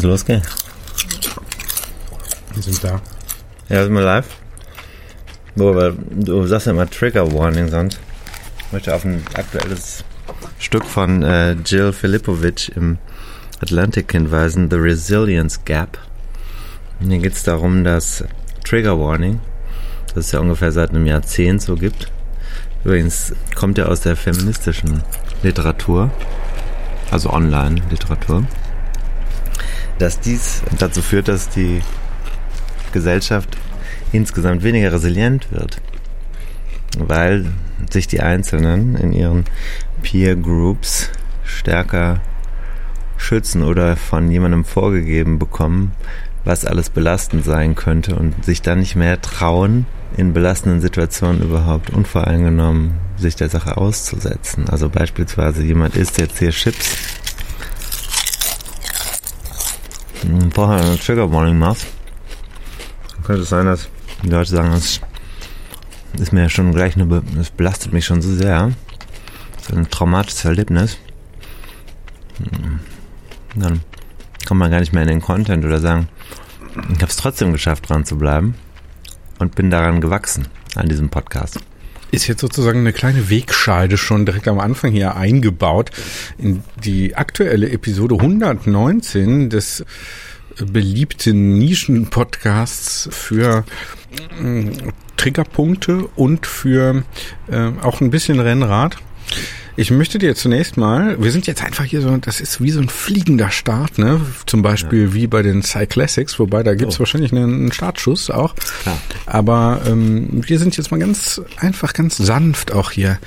Du losgehen? Wir sind da. Ja, sind wir live? Wo, aber du sagst ja immer Trigger Warning sonst. Ich möchte auf ein aktuelles Stück von äh, Jill Filipovic im Atlantic hinweisen, The Resilience Gap. Und hier geht es darum, dass Trigger Warning, das es ja ungefähr seit einem Jahrzehnt so gibt, übrigens kommt ja aus der feministischen Literatur, also Online-Literatur, dass dies dazu führt, dass die Gesellschaft insgesamt weniger resilient wird, weil sich die Einzelnen in ihren Peer Groups stärker schützen oder von jemandem vorgegeben bekommen, was alles belastend sein könnte und sich dann nicht mehr trauen, in belastenden Situationen überhaupt unvoreingenommen sich der Sache auszusetzen. Also beispielsweise jemand isst jetzt hier Chips, vorher eine Trigger Warning machst, dann könnte es sein, dass die Leute sagen, das ist mir schon gleich eine, das belastet mich schon so sehr. Das ist ein traumatisches Erlebnis. Dann kommt man gar nicht mehr in den Content oder sagen, ich habe es trotzdem geschafft, dran zu bleiben und bin daran gewachsen an diesem Podcast. Ist jetzt sozusagen eine kleine Wegscheide schon direkt am Anfang hier eingebaut in die aktuelle Episode 119 des beliebten Nischen-Podcasts für äh, Triggerpunkte und für äh, auch ein bisschen Rennrad. Ich möchte dir zunächst mal, wir sind jetzt einfach hier so, das ist wie so ein fliegender Start, ne? Zum Beispiel ja. wie bei den Cyclassics, wobei da gibt's oh. wahrscheinlich einen Startschuss auch. Klar. Aber ähm, wir sind jetzt mal ganz einfach, ganz sanft auch hier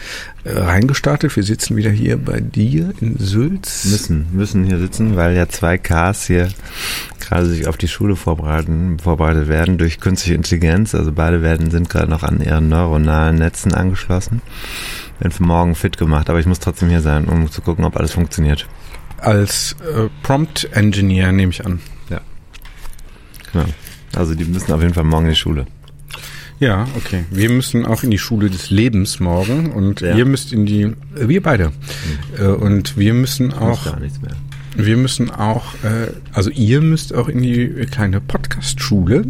reingestartet. Wir sitzen wieder hier bei dir in Sülz. Müssen, müssen hier sitzen, weil ja zwei Ks hier gerade sich auf die Schule vorbereiten, vorbereitet werden durch künstliche Intelligenz. Also beide werden, sind gerade noch an ihren neuronalen Netzen angeschlossen bin für morgen fit gemacht, aber ich muss trotzdem hier sein, um zu gucken, ob alles funktioniert. Als äh, Prompt Engineer nehme ich an. Ja. Genau. Also die müssen auf jeden Fall morgen in die Schule. Ja, okay. Wir müssen auch in die Schule des Lebens morgen und ja. ihr müsst in die, äh, wir beide. Mhm. und wir müssen auch. Gar nichts mehr. Wir müssen auch, äh, also ihr müsst auch in die kleine Podcast-Schule.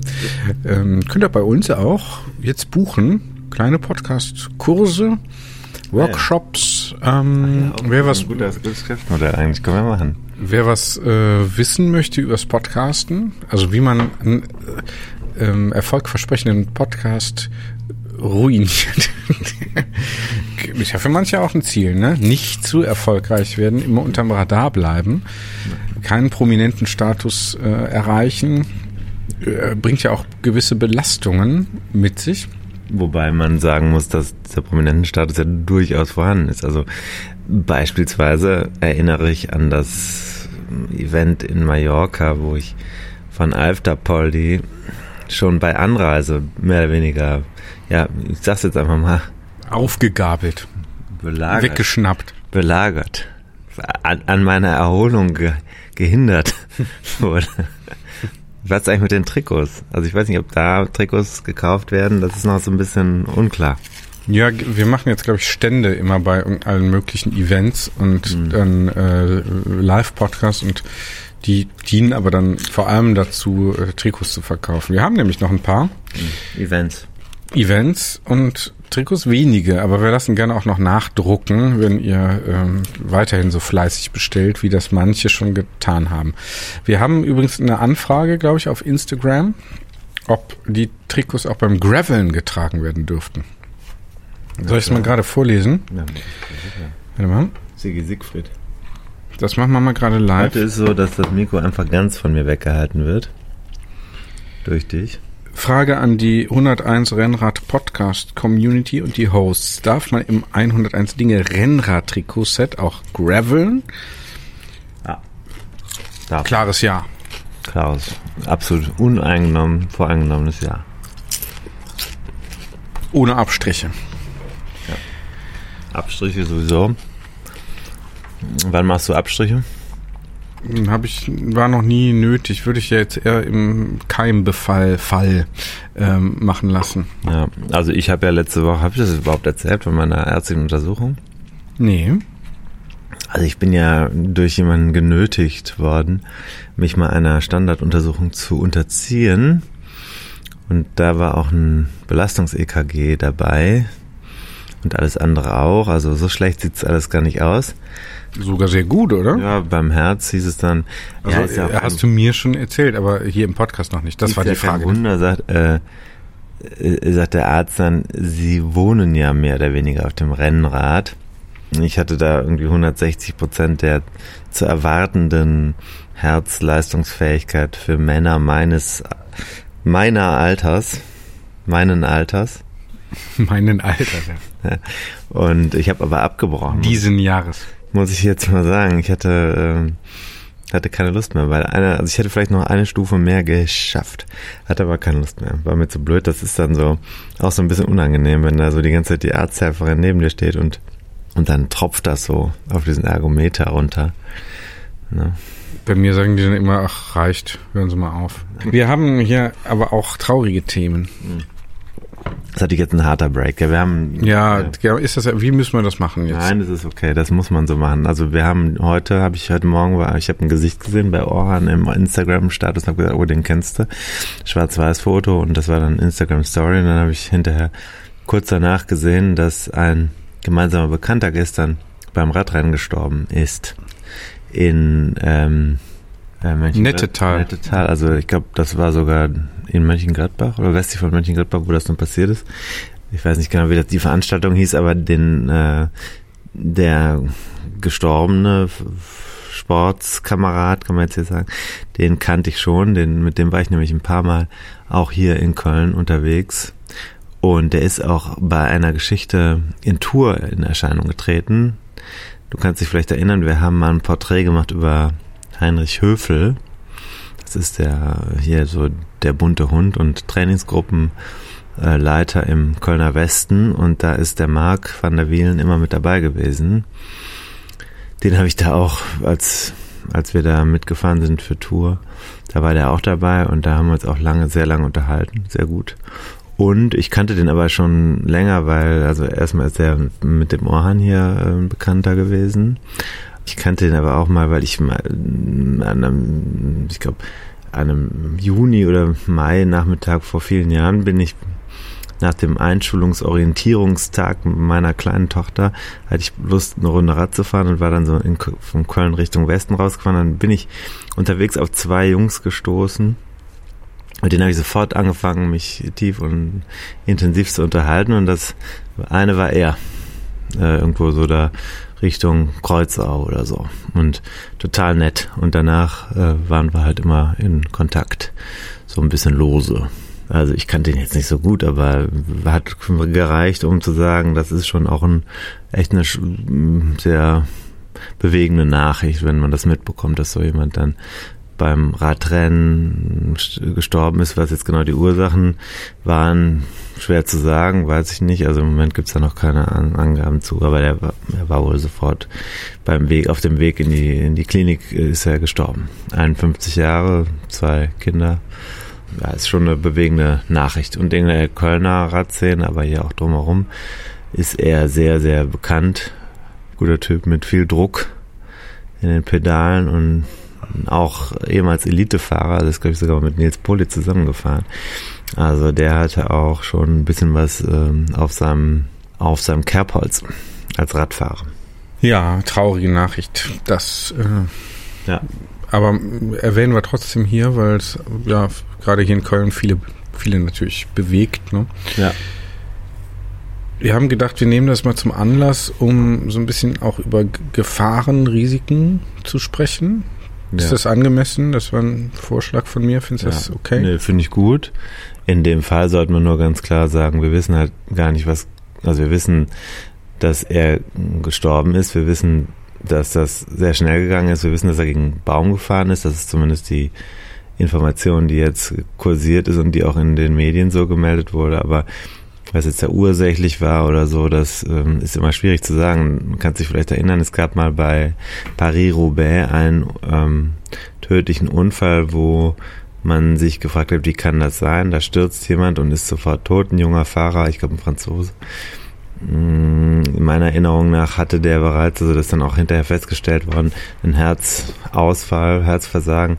Ähm, könnt ihr bei uns auch jetzt buchen. Kleine Podcast-Kurse Workshops. Ähm, ja, wer was, ein gutes Geschäftsmodell eigentlich, können wir machen. Wer was äh, wissen möchte übers Podcasten, also wie man äh, ähm, erfolgversprechenden Podcast ruiniert. ist ja für manche auch ein Ziel, ne? Nicht zu erfolgreich werden, immer unterm Radar bleiben, keinen prominenten Status äh, erreichen, äh, bringt ja auch gewisse Belastungen mit sich. Wobei man sagen muss, dass dieser prominenten Status ja durchaus vorhanden ist. Also beispielsweise erinnere ich an das Event in Mallorca, wo ich von Alfter Poldi schon bei Anreise mehr oder weniger, ja, ich sag's jetzt einfach mal. Aufgegabelt. Belagert. Weggeschnappt. Belagert. An, an meiner Erholung ge, gehindert wurde. Was ist eigentlich mit den Trikots? Also ich weiß nicht, ob da Trikots gekauft werden. Das ist noch so ein bisschen unklar. Ja, wir machen jetzt, glaube ich, Stände immer bei allen möglichen Events und mhm. dann äh, Live-Podcasts und die dienen aber dann vor allem dazu, äh, Trikots zu verkaufen. Wir haben nämlich noch ein paar. Mhm. Events. Events und Trikots wenige, aber wir lassen gerne auch noch nachdrucken, wenn ihr ähm, weiterhin so fleißig bestellt, wie das manche schon getan haben. Wir haben übrigens eine Anfrage, glaube ich, auf Instagram, ob die Trikots auch beim Graveln getragen werden dürften. Soll ich es mal gerade vorlesen? Ja, Warte mal. Sigi Siegfried. Das machen wir mal gerade live. Heute ist so, dass das Mikro einfach ganz von mir weggehalten wird. Durch dich. Frage an die 101 Rennrad Podcast Community und die Hosts. Darf man im 101 Dinge Rennrad Trikot-Set auch graveln? Ja. Darf. Klares Ja. Klares, absolut uneingenommen, voreingenommenes Ja. Ohne Abstriche. Ja. Abstriche sowieso. Wann machst du Abstriche? Habe ich, war noch nie nötig. Würde ich ja jetzt eher im Keimbefall Fall ähm, machen lassen. Ja, also ich habe ja letzte Woche, habe ich das überhaupt erzählt von meiner ärztlichen Untersuchung? Nee. Also ich bin ja durch jemanden genötigt worden, mich mal einer Standarduntersuchung zu unterziehen. Und da war auch ein Belastungs-EKG dabei und alles andere auch. Also so schlecht sieht's alles gar nicht aus. Sogar sehr gut, oder? Ja, beim Herz hieß es dann. Also, ja, ist ja hast du mir schon erzählt, aber hier im Podcast noch nicht. Das war die kein Frage. Wunder, sagt, äh, äh, sagt der Arzt dann, Sie wohnen ja mehr oder weniger auf dem Rennrad. Ich hatte da irgendwie 160 Prozent der zu erwartenden Herzleistungsfähigkeit für Männer meines, meiner Alters, meinen Alters. Meinen Alter. Ja. Und ich habe aber abgebrochen. Diesen Jahres. Muss ich jetzt mal sagen. Ich hatte, ähm, hatte keine Lust mehr, weil eine, also ich hätte vielleicht noch eine Stufe mehr geschafft, hatte aber keine Lust mehr. War mir zu blöd. Das ist dann so auch so ein bisschen unangenehm, wenn da so die ganze Zeit die Arzthelferin neben dir steht und und dann tropft das so auf diesen Ergometer runter. Ne? Bei mir sagen die dann immer, ach, reicht, hören Sie mal auf. Wir haben hier aber auch traurige Themen. Das hatte ich jetzt ein harter Break. Wir haben Ja, ja, ist das, wie müssen wir das machen jetzt? Nein, das ist okay, das muss man so machen. Also wir haben heute, habe ich heute Morgen war, ich habe ein Gesicht gesehen bei Orhan im Instagram-Status und habe gesagt, oh, den kennst du. Schwarz-Weiß-Foto und das war dann Instagram-Story und dann habe ich hinterher kurz danach gesehen, dass ein gemeinsamer Bekannter gestern beim Radrennen gestorben ist. In ähm, äh, Nettetal. Nettetal. Also ich glaube, das war sogar in Mönchengladbach oder westlich von Mönchengladbach, wo das dann passiert ist. Ich weiß nicht genau, wie das die Veranstaltung hieß, aber den äh, der gestorbene Sportskamerad, kann man jetzt hier sagen, den kannte ich schon, den, mit dem war ich nämlich ein paar Mal auch hier in Köln unterwegs. Und der ist auch bei einer Geschichte in Tour in Erscheinung getreten. Du kannst dich vielleicht erinnern, wir haben mal ein Porträt gemacht über Heinrich Höfel. Das ist der hier so der bunte Hund und Trainingsgruppen äh, Leiter im Kölner Westen und da ist der Marc van der Wielen immer mit dabei gewesen. Den habe ich da auch, als, als wir da mitgefahren sind für Tour, da war der auch dabei und da haben wir uns auch lange, sehr lange unterhalten, sehr gut. Und ich kannte den aber schon länger, weil, also erstmal ist er mit dem Orhan hier äh, bekannter gewesen. Ich kannte den aber auch mal, weil ich mal an einem, ich glaube, einem Juni oder Mai Nachmittag vor vielen Jahren bin ich nach dem Einschulungsorientierungstag meiner kleinen Tochter hatte ich Lust, eine Runde Rad zu fahren und war dann so in, von Köln Richtung Westen rausgefahren. Dann bin ich unterwegs auf zwei Jungs gestoßen. Mit denen habe ich sofort angefangen, mich tief und intensiv zu unterhalten. Und das eine war er. Äh, irgendwo so da Richtung Kreuzau oder so. Und total nett. Und danach äh, waren wir halt immer in Kontakt. So ein bisschen lose. Also ich kannte ihn jetzt nicht so gut, aber hat gereicht, um zu sagen, das ist schon auch ein echt eine sehr bewegende Nachricht, wenn man das mitbekommt, dass so jemand dann beim Radrennen st- gestorben ist. Was jetzt genau die Ursachen waren, schwer zu sagen, weiß ich nicht. Also im Moment gibt's da noch keine An Angaben zu, aber der war, er war wohl sofort beim Weg, auf dem Weg in die, in die Klinik äh, ist er gestorben. 51 Jahre, zwei Kinder. Ja, ist schon eine bewegende Nachricht. Und in der Kölner Radszene, aber hier auch drumherum, ist er sehr, sehr bekannt. Guter Typ mit viel Druck in den Pedalen und auch ehemals Elitefahrer, das ist glaube ich sogar mit Nils Poli zusammengefahren. Also der hatte auch schon ein bisschen was ähm, auf seinem auf seinem Kerbholz als Radfahrer. Ja, traurige Nachricht. Das, äh, Ja. aber erwähnen wir trotzdem hier, weil es ja gerade hier in Köln viele, viele natürlich bewegt. Ne? Ja. Wir haben gedacht, wir nehmen das mal zum Anlass, um so ein bisschen auch über Gefahren, Risiken zu sprechen. Ist ja. das angemessen? Das war ein Vorschlag von mir. Findest du das Ja. okay? Nee, finde ich gut. In dem Fall sollte man nur ganz klar sagen, wir wissen halt gar nicht, was, also wir wissen, dass er gestorben ist. Wir wissen, dass das sehr schnell gegangen ist. Wir wissen, dass er gegen einen Baum gefahren ist. Das ist zumindest die Information, die jetzt kursiert ist und die auch in den Medien so gemeldet wurde. Aber was jetzt da ursächlich war oder so, das ähm, ist immer schwierig zu sagen. Man kann sich vielleicht erinnern, es gab mal bei Paris-Roubaix einen ähm, tödlichen Unfall, wo man sich gefragt hat, wie kann das sein? Da stürzt jemand und ist sofort tot, ein junger Fahrer, ich glaube ein Franzose. mm, in meiner Erinnerung nach hatte der bereits, also das ist dann auch hinterher festgestellt worden, einen Herzausfall, Herzversagen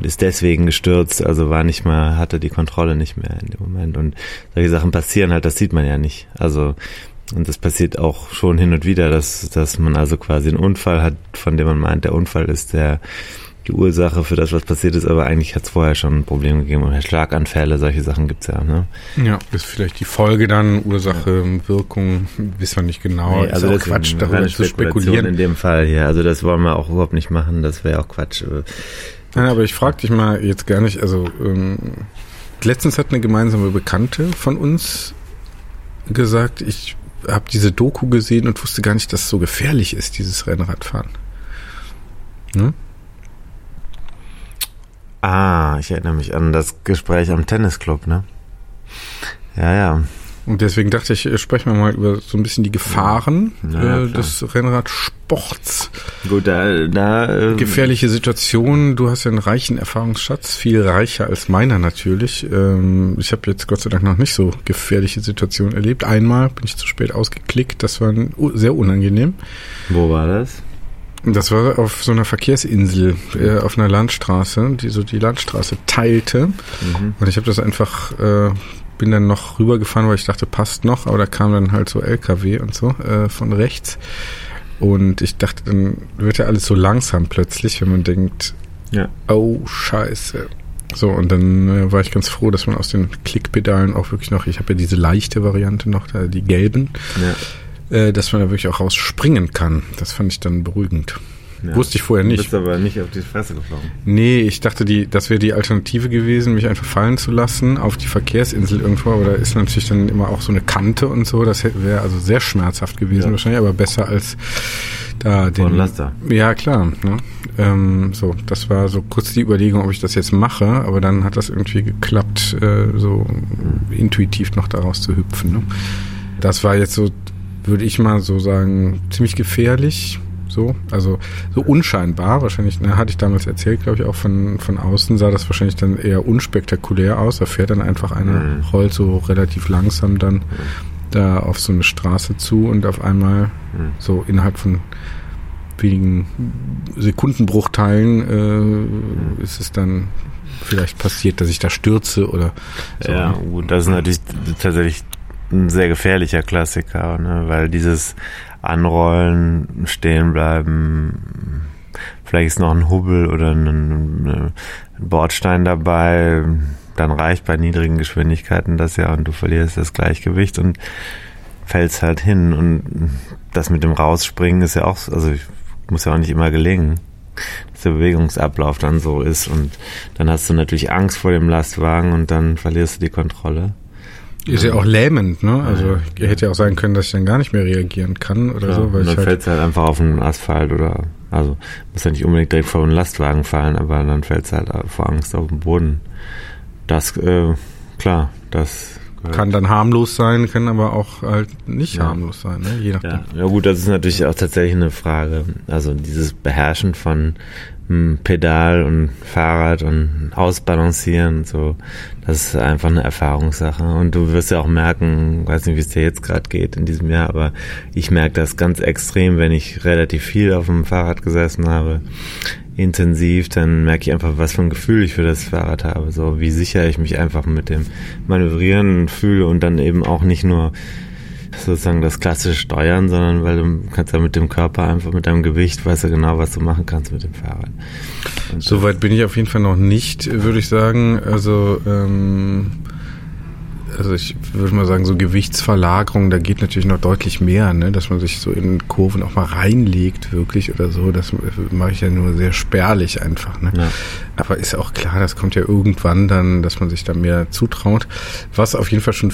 und ist deswegen gestürzt, also war nicht mal, hatte die Kontrolle nicht mehr in dem Moment. Und solche Sachen passieren halt, das sieht man ja nicht. Also und das passiert auch schon hin und wieder, dass, dass man also quasi einen Unfall hat, von dem man meint, der Unfall ist der die Ursache für das, was passiert ist, aber eigentlich hat es vorher schon ein Problem gegeben. Und Schlaganfälle, solche Sachen gibt's ja. Ne? Ja, ist vielleicht die Folge dann, Ursache, ja. Wirkung, wissen wir nicht genau. Nee, also ist das Quatsch, darüber zu spekulieren. In dem Fall hier. Also das wollen wir auch überhaupt nicht machen, das wäre auch Quatsch. Nein, aber ich frage dich mal jetzt gar nicht, also ähm, letztens hat eine gemeinsame Bekannte von uns gesagt, ich habe diese Doku gesehen und wusste gar nicht, dass es so gefährlich ist, dieses Rennradfahren. Hm? Ah, ich erinnere mich an das Gespräch am Tennisclub, ne? Ja, ja. Und deswegen dachte ich, sprechen wir mal über so ein bisschen die Gefahren ja, äh, des Rennradsports. Gut, da, da äh, gefährliche Situationen. Du hast ja einen reichen Erfahrungsschatz, viel reicher als meiner natürlich. Ähm, ich habe jetzt Gott sei Dank noch nicht so gefährliche Situationen erlebt. Einmal bin ich zu spät ausgeklickt, das war sehr unangenehm. Wo war das? Das war auf so einer Verkehrsinsel, äh, auf einer Landstraße, die so die Landstraße teilte. Mhm. Und ich habe das einfach, äh, bin dann noch rübergefahren, weil ich dachte, passt noch, aber da kam dann halt so LKW und so äh, von rechts. Und ich dachte, dann wird ja alles so langsam plötzlich, wenn man denkt, ja. oh scheiße. So, und dann äh, war ich ganz froh, dass man aus den Klickpedalen auch wirklich noch, ich habe ja diese leichte Variante noch, da, die gelben. Ja äh, dass man da wirklich auch rausspringen kann. Das fand ich dann beruhigend. Ja. Wusste ich vorher nicht. Du bist aber nicht auf die Fresse geflogen. Nee, ich dachte, die, das wäre die Alternative gewesen, mich einfach fallen zu lassen auf die Verkehrsinsel irgendwo. Aber da ist natürlich dann immer auch so eine Kante und so. Das wäre also sehr schmerzhaft gewesen ja. wahrscheinlich, aber besser als da den. Von Laster. Ja, klar. Ne? Ähm, so, das war so kurz die Überlegung, ob ich das jetzt mache, aber dann hat das irgendwie geklappt, äh, so mhm. intuitiv noch daraus zu hüpfen. Ne? Das war jetzt so würde ich mal so sagen, ziemlich gefährlich. So, also so unscheinbar, wahrscheinlich, ne, hatte ich damals erzählt, glaube ich, auch von, von außen sah das wahrscheinlich dann eher unspektakulär aus. Da fährt dann einfach einer, mhm. rollt so relativ langsam dann mhm. da auf so eine Straße zu und auf einmal mhm. so innerhalb von wenigen Sekundenbruchteilen äh, mhm. ist es dann vielleicht passiert, dass ich da stürze oder so. Ja, gut, das ist natürlich tatsächlich ein sehr gefährlicher Klassiker, ne? weil dieses Anrollen, stehen bleiben, vielleicht ist noch ein Hubbel oder ein, ein Bordstein dabei, dann reicht bei niedrigen Geschwindigkeiten das ja und du verlierst das Gleichgewicht und fällst halt hin und das mit dem Rausspringen ist ja auch, also muss ja auch nicht immer gelingen, dass der Bewegungsablauf dann so ist und dann hast du natürlich Angst vor dem Lastwagen und dann verlierst du die Kontrolle. Ist ja auch lähmend, ne? Also ja. hätte ja auch sein können, dass ich dann gar nicht mehr reagieren kann oder ja, so. Weil dann halt fällt halt einfach auf den Asphalt oder also muss ja nicht unbedingt direkt vor einen Lastwagen fallen, aber dann fällt es halt vor Angst auf den Boden. Das, äh, klar, das kann dann harmlos sein, kann aber auch halt nicht ja. harmlos sein, ne? je nachdem. Ja. ja gut, das ist natürlich auch tatsächlich eine Frage. Also dieses Beherrschen von Pedal und Fahrrad und Ausbalancieren und so. Das ist einfach eine Erfahrungssache. Und du wirst ja auch merken, weiß nicht, wie es dir jetzt gerade geht in diesem Jahr, aber ich merke das ganz extrem, wenn ich relativ viel auf dem Fahrrad gesessen habe, intensiv, dann merke ich einfach, was für ein Gefühl ich für das Fahrrad habe. So wie sicher ich mich einfach mit dem Manövrieren fühle und dann eben auch nicht nur sozusagen das klassische Steuern, sondern weil du kannst ja mit dem Körper einfach mit deinem Gewicht, weißt du genau, was du machen kannst mit dem Fahrrad. Soweit bin ich auf jeden Fall noch nicht, würde ich sagen. Also ähm, also ich würde mal sagen, so Gewichtsverlagerung, da geht natürlich noch deutlich mehr, ne? dass man sich so in Kurven auch mal reinlegt, wirklich oder so. Das mache ich ja nur sehr spärlich einfach. Ne? Ja. Aber ist auch klar, das kommt ja irgendwann dann, dass man sich da mehr zutraut. Was auf jeden Fall schon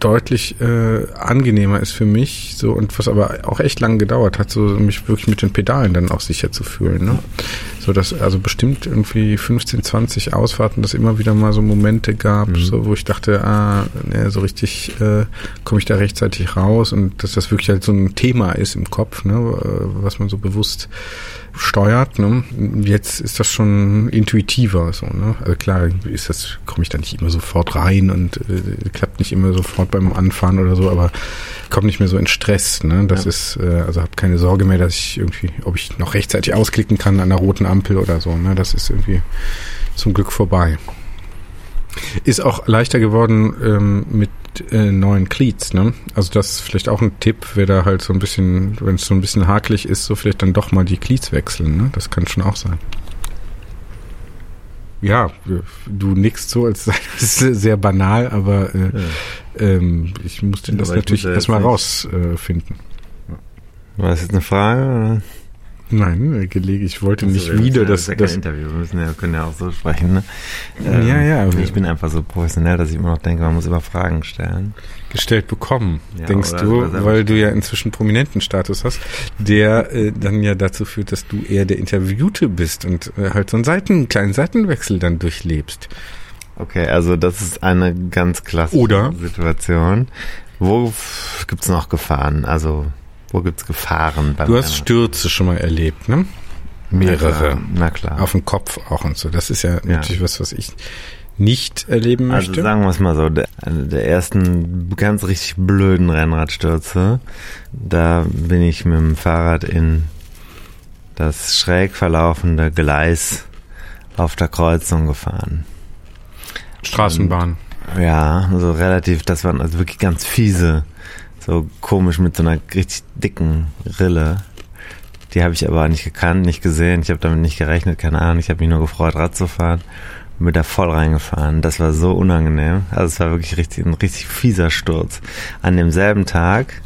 deutlich äh, angenehmer ist für mich, so und was aber auch echt lange gedauert hat, so mich wirklich mit den Pedalen dann auch sicher zu fühlen. Ne? So dass also bestimmt irgendwie 15, 20 Ausfahrten, dass immer wieder mal so Momente gab, Mhm. so wo ich dachte, ah, ne, so richtig äh, komme ich da rechtzeitig raus und dass das wirklich halt so ein Thema ist im Kopf, ne, äh, was man so bewusst steuert. Ne? Jetzt ist das schon intuitiver so. Ne? Also klar ist das, komme ich da nicht immer sofort rein und äh, klappt nicht immer sofort beim Anfahren oder so, aber komme nicht mehr so in Stress. Ne? Das Ja. ist äh, also habe keine Sorge mehr, dass ich irgendwie, ob ich noch rechtzeitig ausklicken kann an der roten Ampel oder so. Ne? Das ist irgendwie zum Glück vorbei. Ist auch leichter geworden ähm, mit äh, neuen Cleats, ne? Also das ist vielleicht auch ein Tipp, wer da halt so ein bisschen, wenn es so ein bisschen hakelig ist, so vielleicht dann doch mal die Cleats wechseln, ne? Das kann schon auch sein. Ja, du nickst so, als sei das sehr banal, aber äh, ähm, ich musste Ja, das natürlich ja erstmal rausfinden. Äh, finden. War das jetzt eine Frage? Oder? Nein, äh, gelegen, ich wollte Also, nicht wieder ja- das, ist ja kein das Interview. Wir müssen ja, können ja auch so sprechen. Ne? Ja, ja, aber- Ich bin einfach so professionell, dass ich immer noch denke, man muss immer Fragen stellen. gestellt bekommen, Ja, denkst du, weil du ja inzwischen prominenten Status hast, der äh, dann ja dazu führt, dass du eher der Interviewte bist und äh, halt so einen Seiten, einen kleinen Seitenwechsel dann durchlebst. Okay, also das ist eine ganz klassische Oder? Situation. Wo gibt's noch Gefahren? Also wo gibt's Gefahren beim Du hast? Stürze schon mal erlebt, ne? Na Mehrere. klar, Na klar. Auf dem Kopf auch und so. Das ist ja, natürlich was, was ich nicht erleben Also möchte. sagen wir es mal so, der, eine der ersten ganz richtig blöden Rennradstürze, da bin ich mit dem Fahrrad in das schräg verlaufende Gleis auf der Kreuzung gefahren. Straßenbahn. Ja, so relativ, das waren also wirklich ganz fiese, so komisch mit so einer richtig dicken Rille. Die habe ich aber nicht gekannt, nicht gesehen, ich habe damit nicht gerechnet, keine Ahnung, ich habe mich nur gefreut, Rad zu fahren und bin da voll reingefahren. Das war so unangenehm. Also es war wirklich richtig, ein richtig fieser Sturz. An demselben Tag,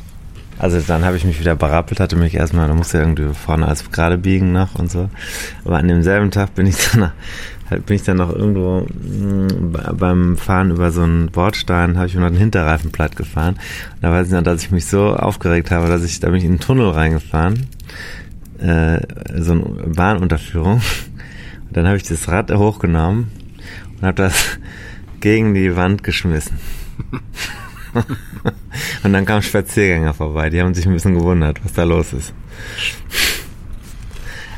also dann habe ich mich wieder berappelt, hatte mich erstmal, da musste irgendwie vorne als gerade biegen noch und so. Aber an demselben Tag bin ich dann halt bin ich dann noch irgendwo mh, beim Fahren über so einen Bordstein, habe ich mir noch den Hinterreifen platt gefahren. Und da weiß ich noch, dass ich mich so aufgeregt habe, dass ich, da bin ich in einen Tunnel reingefahren, äh, so eine Bahnunterführung. Und dann habe ich das Rad hochgenommen und habe das gegen die Wand geschmissen. und dann kamen Spaziergänger vorbei, die haben sich ein bisschen gewundert, was da los ist.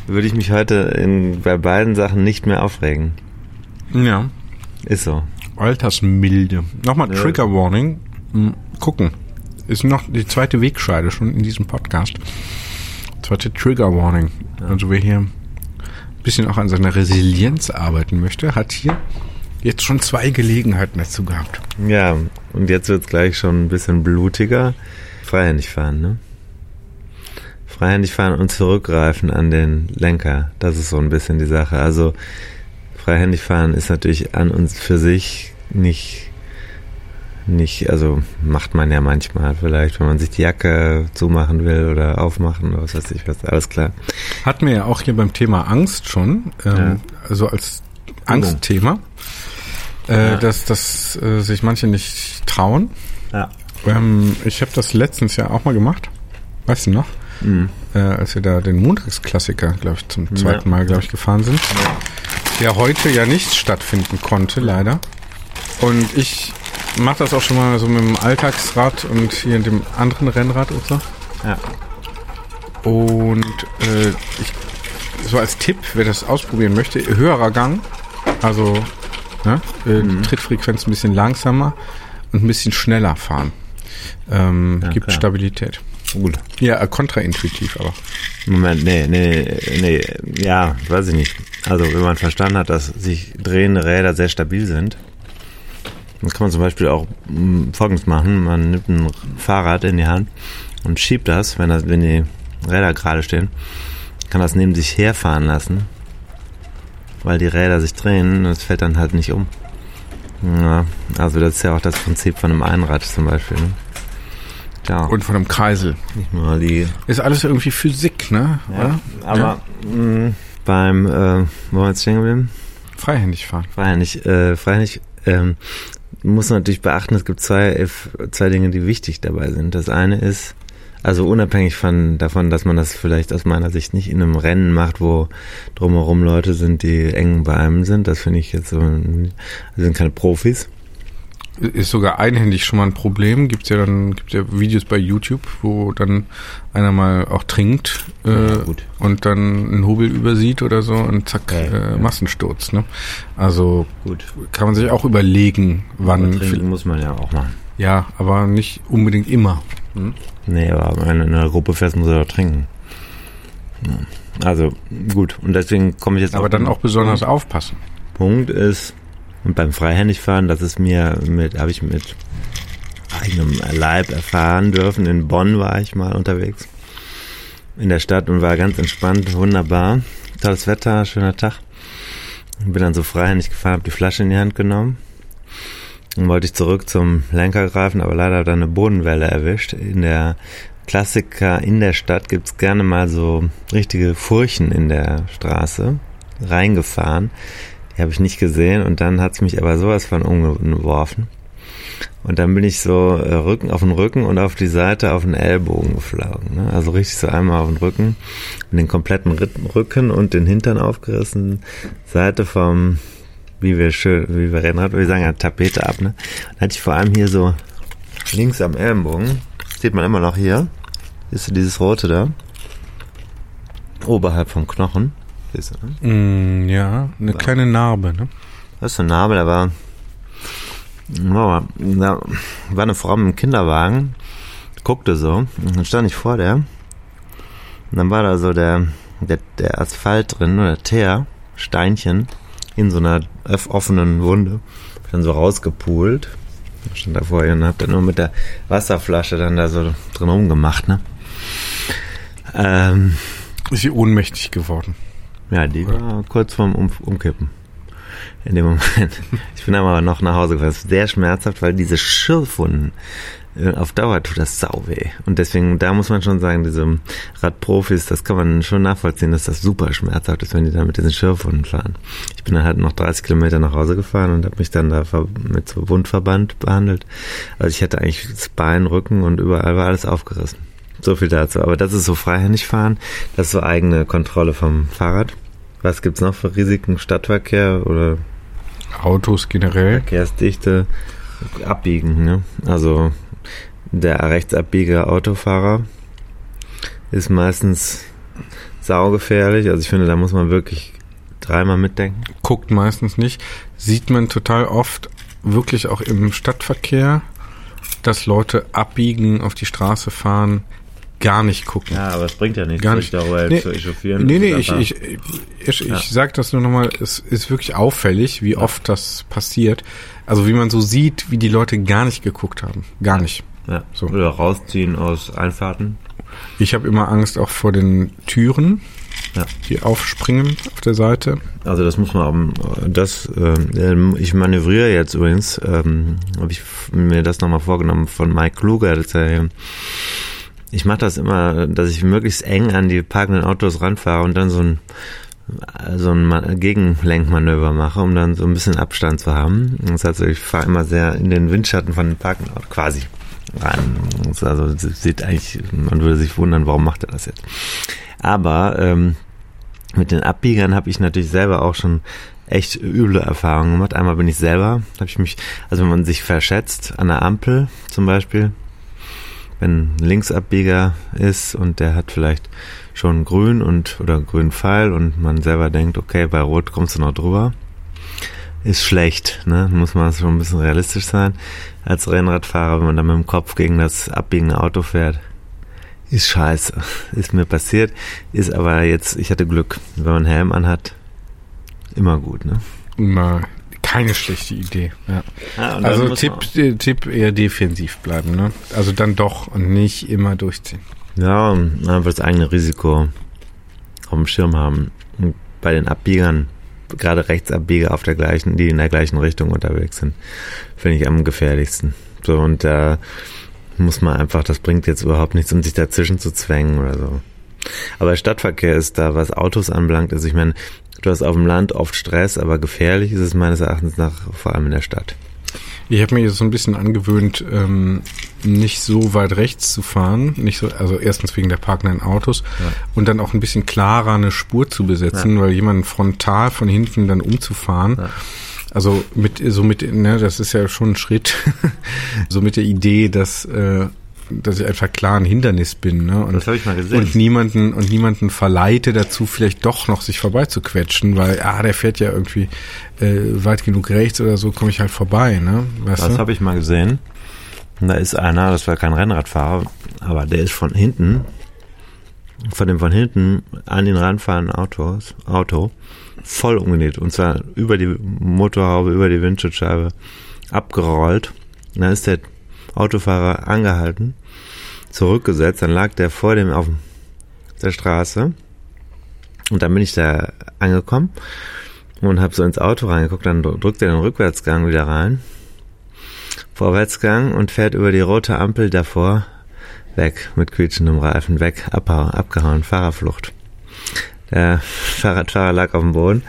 Würde ich mich heute in, bei beiden Sachen nicht mehr aufregen. Ja. Ist so. Altersmilde. Nochmal Ja. Trigger Warning. Gucken. Ist noch die zweite Wegscheide schon in diesem Podcast. Zweite Trigger Warning. Also wer hier ein bisschen auch an seiner Resilienz arbeiten möchte, hat hier jetzt schon zwei Gelegenheiten dazu gehabt. Ja, und jetzt wird's gleich schon ein bisschen blutiger. Freihändig fahren, ne? Freihändig fahren und zurückgreifen an den Lenker. Das ist so ein bisschen die Sache. Also freihändig fahren ist natürlich an uns für sich nicht nicht, also macht man ja manchmal vielleicht, wenn man sich die Jacke zumachen will oder aufmachen oder was weiß ich was, alles klar. Hatten wir ja auch hier beim Thema Angst schon, ähm, Ja. also als Angstthema, äh, Ja. dass, dass äh, sich manche nicht trauen. Ja. Ähm, ich habe das letztens ja auch mal gemacht. Weißt du noch? Mhm. Äh, als wir da den Montagsklassiker, glaube ich, zum zweiten Mal, glaube ich, gefahren sind. Der heute ja nicht stattfinden konnte, leider. Und ich mache das auch schon mal so mit dem Alltagsrad und hier dem anderen Rennrad und so. Ja. Und äh, ich, so als Tipp, wer das ausprobieren möchte, höherer Gang, also ne, äh, Mhm. Trittfrequenz ein bisschen langsamer und ein bisschen schneller fahren. Ähm, Ja, gibt klar. Stabilität. Gut. Ja, äh, kontraintuitiv aber. Moment, nee, nee, nee, ja, weiß ich nicht. Also, wenn man verstanden hat, dass sich drehende Räder sehr stabil sind, dann kann man zum Beispiel auch mh, Folgendes machen. Man nimmt ein Fahrrad in die Hand und schiebt das, wenn, das, wenn die Räder gerade stehen, kann das neben sich herfahren lassen, weil die Räder sich drehen und es fällt dann halt nicht um. Ja, also das ist ja auch das Prinzip von einem Einrad zum Beispiel. Ne? Ja, Und von einem Kreisel. nicht nur die Ist alles irgendwie Physik, ne? ja, Oder? aber mh, beim, äh, wo wir jetzt stehen geblieben? Freihändig fahren. Freihändig, äh, freihändig, ähm, muss man natürlich beachten, es gibt zwei, zwei Dinge, die wichtig dabei sind. Das eine ist Also unabhängig von davon, dass man das vielleicht aus meiner Sicht nicht in einem Rennen macht, wo drumherum Leute sind, die eng bei einem sind, das finde ich jetzt so, sind keine Profis. Ist sogar einhändig schon mal ein Problem. Gibt's ja dann, gibt's ja Videos bei YouTube, wo dann einer mal auch trinkt äh, Ja, und dann einen Hubel übersieht oder so und zack, Ja, äh. Massensturz. Ne? Also Gut. kann man sich auch überlegen, wann. Aber trinken muss man ja auch machen. Ja, aber nicht unbedingt immer. Nee, aber wenn du in einer Gruppe fährst, muss er doch trinken. Also gut, und deswegen komme ich jetzt Aber dann auch besonders aufpassen. Punkt ist, und beim Freihändigfahren, das ist mir mit, habe ich mit eigenem Leib erfahren dürfen. In Bonn war ich mal unterwegs in der Stadt und war ganz entspannt, wunderbar. Tolles Wetter, schöner Tag. Bin dann so freihändig gefahren, habe die Flasche in die Hand genommen. Dann wollte ich zurück zum Lenker greifen, aber leider hat er eine Bodenwelle erwischt. In der Klassiker in der Stadt gibt's gerne mal so richtige Furchen in der Straße reingefahren. Die habe ich nicht gesehen und dann hat's mich aber sowas von umgeworfen. Und dann bin ich so äh, Rücken auf den Rücken und auf die Seite auf den Ellbogen geflogen. Ne? Also richtig so einmal auf den Rücken, mit den kompletten Rücken und den Hintern aufgerissen, Seite vom, wie wir schön, wie wir reden, wir sagen ja Tapete ab. Ne? Dann hatte ich vor allem hier so links am Ellenbogen, sieht man immer noch hier, ist so dieses rote da, oberhalb vom Knochen. Du, ne? Mm, ja, eine kleine Narbe. Ne? Das ist so ein Name, der war, da war eine Frau mit einem Kinderwagen, guckte so, dann stand ich vor der, und dann war da so der, der, der Asphalt drin, oder Teer, Steinchen, in so einer offenen Wunde, Hab dann so rausgepult, stand da vor ihr und hab dann nur mit der Wasserflasche dann da so drin rumgemacht, ne. Ähm, Ist sie ohnmächtig geworden. Ja, die war kurz vorm um Umkippen. In dem Moment. Ich bin aber noch nach Hause gefahren. Das ist sehr schmerzhaft, weil diese Schürfwunden, äh, auf Dauer tut das sau weh. Und deswegen, da muss man schon sagen, diese Radprofis, das kann man schon nachvollziehen, dass das super schmerzhaft ist, wenn die da mit diesen Schürfwunden fahren. Ich bin dann halt noch 30 Kilometer nach Hause gefahren und habe mich dann da mit so Wundverband behandelt. Also ich hatte eigentlich das Bein, Rücken und überall war alles aufgerissen. So viel dazu. Aber das ist so freihändig fahren. Das ist so eigene Kontrolle vom Fahrrad. Was gibt's noch für Risiken? Stadtverkehr oder Autos generell. Verkehrsdichte? Abbiegen, ne? Also der rechtsabbieger Autofahrer ist meistens saugefährlich. Also ich finde, da muss man wirklich dreimal mitdenken. Guckt meistens nicht. Sieht man total oft, wirklich auch im Stadtverkehr, dass Leute abbiegen, auf die Straße fahren, gar nicht gucken. Ja, aber es bringt ja nichts, Gar sich nicht. darüber Nee, zu echauffieren. Nee, nee, ich, ich, ich, ich Ja. sag das nur nochmal, es ist wirklich auffällig, wie oft das passiert. Also wie man so sieht, wie die Leute gar nicht geguckt haben. Gar nicht. ja. so. Oder rausziehen aus Einfahrten. Ich habe immer Angst auch vor den Türen, Ja. die aufspringen auf der Seite. Also das muss man das, ähm, ich manövriere jetzt übrigens, ähm, habe ich mir das nochmal vorgenommen von Mike Kluger, er, hier- ich mache das immer, dass ich möglichst eng an die parkenden Autos ranfahre und dann so ein so ein Ma- Gegenlenkmanöver mache, um dann so ein bisschen Abstand zu haben. Das heißt, ich fahre immer sehr in den Windschatten von den parkenden Autos, quasi ist Also sieht eigentlich, man würde sich wundern, warum macht er das jetzt. Aber ähm, mit den Abbiegern habe ich natürlich selber auch schon echt üble Erfahrungen gemacht. Einmal bin ich selber, habe ich mich, also wenn man sich verschätzt an der Ampel zum Beispiel, wenn ein Linksabbieger ist und der hat vielleicht schon grün und oder grün Pfeil und man selber denkt, okay, bei Rot kommst du noch drüber, ist schlecht, ne? Muss man schon ein bisschen realistisch sein als Rennradfahrer, wenn man dann mit dem Kopf gegen das abbiegende Auto fährt. Ist scheiße. Ist mir passiert. Ist aber jetzt, ich hatte Glück. Wenn man einen Helm anhat, immer gut, ne? Immer keine schlechte Idee. Ja. Ja, Also Tipp, äh, Tipp eher defensiv bleiben, ne? Also dann doch und nicht immer durchziehen. Ja, und einfach das eigene Risiko auf dem Schirm haben. Und bei den Abbiegern, gerade Rechtsabbieger auf der gleichen, die in der gleichen Richtung unterwegs sind, finde ich am gefährlichsten. So, und da muss man einfach, das bringt jetzt überhaupt nichts, um sich dazwischen zu zwängen oder so. Aber Stadtverkehr ist da, was Autos anbelangt, also ich meine, du hast auf dem Land oft Stress, aber gefährlich ist es meines Erachtens nach vor allem in der Stadt. Ich habe mir jetzt so ein bisschen angewöhnt, ähm, nicht so weit rechts zu fahren. Nicht so, also erstens wegen der parkenden Autos Ja. und dann auch ein bisschen klarer eine Spur zu besetzen, Ja. weil jemanden frontal von hinten dann umzufahren. Ja. Also mit so mit, ne, das ist ja schon ein Schritt. so mit der Idee, dass äh, dass ich einfach klar ein Hindernis bin, ne? Und, Das habe ich mal gesehen. und niemanden und niemanden verleite dazu, vielleicht doch noch sich vorbeizuquetschen, weil ah, der fährt ja irgendwie äh, weit genug rechts oder so, komme ich halt vorbei, ne? Weißt Das habe ich mal gesehen. Und da ist einer, das war kein Rennradfahrer, aber der ist von hinten, von dem von hinten an den ranfahrenden Autos, Auto voll umgenäht. Und zwar über die Motorhaube, über die Windschutzscheibe abgerollt. Und dann ist der Autofahrer angehalten, zurückgesetzt, dann lag der vor dem auf der Straße. Und dann bin ich da angekommen und habe so ins Auto reingeguckt, dann drückt er den Rückwärtsgang wieder rein. Vorwärtsgang und fährt über die rote Ampel davor weg mit quietschendem Reifen weg, abhauen, abgehauen, Fahrerflucht. Der Fahrradfahrer lag auf dem Boden,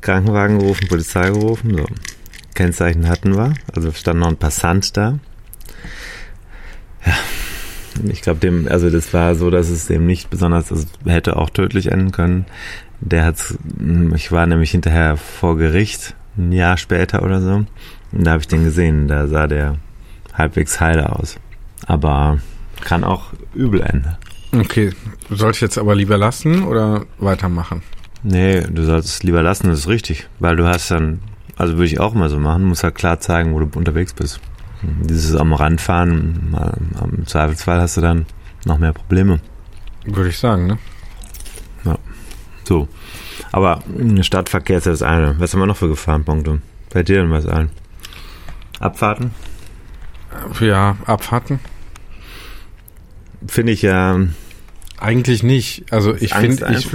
Krankenwagen gerufen, Polizei gerufen, so. Kennzeichen hatten wir, also stand noch ein Passant da. Ja, ich glaube dem, also das war so, dass es dem nicht besonders, es hätte auch tödlich enden können. Der hat's, ich war nämlich hinterher vor Gericht, ein Jahr später oder so, und da habe ich den gesehen, da sah der halbwegs heile aus. Aber kann auch übel enden. Okay, sollte ich jetzt aber lieber lassen oder weitermachen? Nee, du solltest es lieber lassen, das ist richtig. Weil du hast dann, also würde ich auch mal so machen, musst halt klar zeigen, wo du unterwegs bist. Dieses am Rand fahren, im Zweifelsfall hast du dann noch mehr Probleme. Würde ich sagen, ne? So. Aber Stadtverkehr ist ja das eine. Was haben wir noch für Gefahrenpunkte? Bei dir denn was ein? Abfahrten? Ja, abfahrten? Finde ich ja, Eigentlich nicht. Also ich finde ich, ich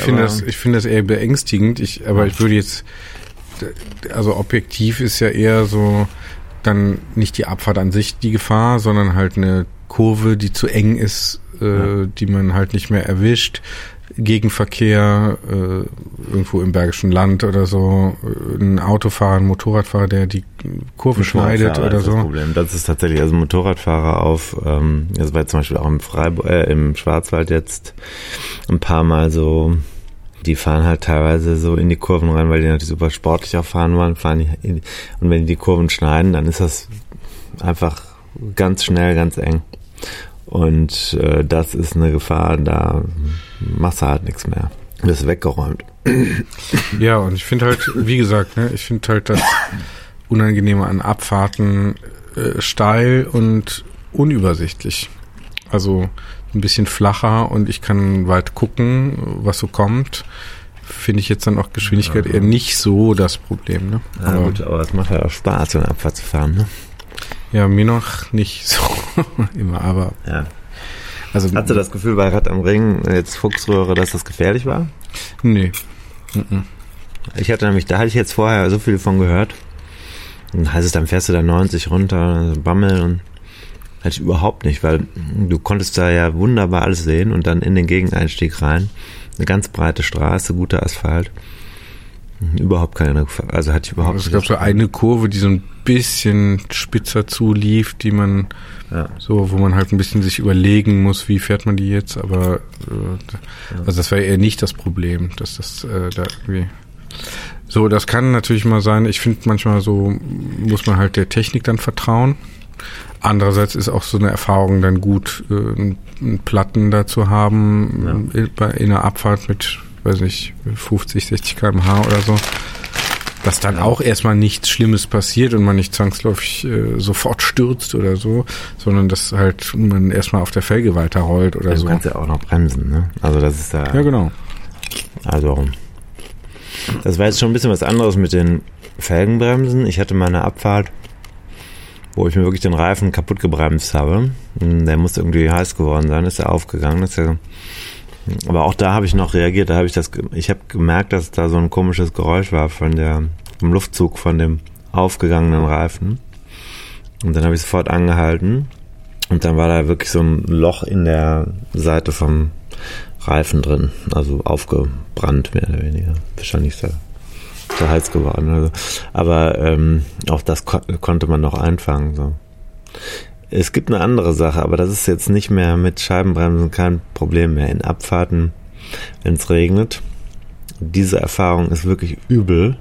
finde das ich finde das eher beängstigend. Ich aber ich würde jetzt also objektiv ist ja eher so dann nicht die Abfahrt an sich die Gefahr, sondern halt eine Kurve, die zu eng ist, äh, Ja. die man halt nicht mehr erwischt. Gegenverkehr äh, irgendwo im Bergischen Land oder so, äh, ein Autofahrer, ein Motorradfahrer, der die Kurve schneidet oder ist Das so. Problem. Das ist tatsächlich, also Motorradfahrer auf, ähm, das war zum Beispiel auch im Freiburg, äh, im Schwarzwald jetzt ein paar Mal so, die fahren halt teilweise so in die Kurven rein, weil die natürlich super sportlich auch fahren wollen, fahren die und wenn die die Kurven schneiden, dann ist das einfach ganz schnell, ganz eng. Und äh, das ist eine Gefahr, da machst du halt nichts mehr. Du bist weggeräumt. Ja, und ich finde halt, wie gesagt, ne, ich finde halt das Unangenehme an Abfahrten äh, steil und unübersichtlich. Also ein bisschen flacher und ich kann weit gucken, was so kommt. Finde ich jetzt dann auch Geschwindigkeit eher nicht so das Problem. Ne? Ja, aber, gut, aber es macht halt auch Spaß, so eine Abfahrt zu fahren, ne? ja, mir noch nicht so immer, aber Ja. also Hast du das Gefühl bei Rad am Ring, jetzt Fuchsröhre, dass das gefährlich war? nee. Mhm. Ich hatte nämlich, da hatte ich jetzt vorher so viel von gehört. Und dann heißt es, dann fährst du da 90 runter, Bammel und hatte ich überhaupt nicht, weil du konntest da ja wunderbar alles sehen und dann in den Gegeneinstieg rein. Eine ganz breite Straße, guter Asphalt. Überhaupt keine. Also hatte ich überhaupt Es gab so eine Kurve, die so ein bisschen spitzer zulief, die man Ja. so, wo man halt ein bisschen sich überlegen muss, wie fährt man die jetzt, aber äh, also das war eher nicht das Problem, dass das äh, da irgendwie so, das kann natürlich mal sein. Ich finde manchmal so muss man halt der Technik dann vertrauen. Andererseits ist auch so eine Erfahrung dann gut, äh, einen Platten da zu haben äh, bei in einer Abfahrt mit, weiß nicht, 50, 60 km/h oder so dass dann auch erstmal nichts Schlimmes passiert und man nicht zwangsläufig äh, sofort stürzt oder so, sondern dass halt man erstmal auf der Felge weiterrollt oder Ja, du so. kannst ja auch noch bremsen, ne? Also das ist da. Ja, genau. Also, das war jetzt schon ein bisschen was anderes mit den Felgenbremsen. Ich hatte mal eine Abfahrt, wo ich mir wirklich den Reifen kaputt gebremst habe. Der muss irgendwie heiß geworden sein, ist er aufgegangen. Ist ja, aber auch da habe ich noch reagiert. Da habe ich das, ich habe gemerkt, dass da so ein komisches Geräusch war von der, vom Luftzug von dem aufgegangenen Reifen. Und dann habe ich sofort angehalten. Und dann war da wirklich so ein Loch in der Seite vom Reifen drin, also aufgebrannt mehr oder weniger. Wahrscheinlich ist zu heiß geworden. Also. Aber ähm, auch das ko konnte man noch einfangen. So. Es gibt eine andere Sache, aber das ist jetzt nicht mehr mit Scheibenbremsen kein Problem mehr. In Abfahrten, wenn es regnet. Diese Erfahrung ist wirklich übel.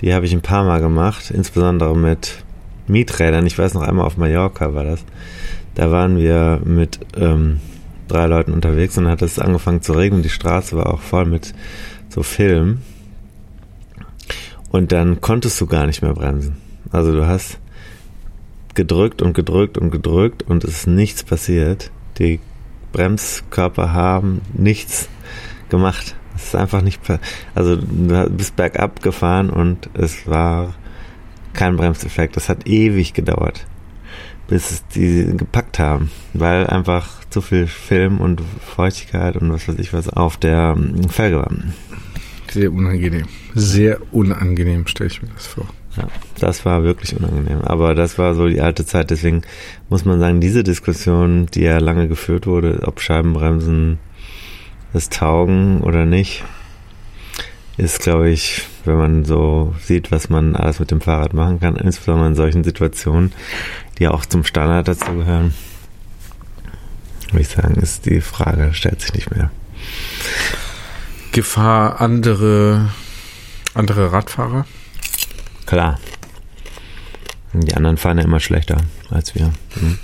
Die habe ich ein paar Mal gemacht, insbesondere mit Mieträdern. Ich weiß noch einmal auf Mallorca war das. Da waren wir mit ähm, drei Leuten unterwegs und dann hat es angefangen zu regnen. Die Straße war auch voll mit so Film. Und dann konntest du gar nicht mehr bremsen. Also du hast gedrückt und gedrückt und gedrückt und es ist nichts passiert. Die Bremskörper haben nichts gemacht. Es ist einfach nicht, also du bist bergab gefahren und es war kein Bremseffekt. Das hat ewig gedauert, bis die gepackt haben, weil einfach zu viel Film und Feuchtigkeit und was weiß ich was auf der Felge war. Sehr unangenehm. Sehr unangenehm, stelle ich mir das vor. Ja, das war wirklich unangenehm. Aber das war so die alte Zeit. Deswegen muss man sagen, diese Diskussion, die ja lange geführt wurde, ob Scheibenbremsen es taugen oder nicht, ist, glaube ich, wenn man so sieht, was man alles mit dem Fahrrad machen kann, insbesondere in solchen Situationen, die auch zum Standard dazu gehören, würde ich sagen, ist die Frage, stellt sich nicht mehr. Gefahr andere, andere Radfahrer? Klar. Die anderen fahren ja immer schlechter als wir. Mhm.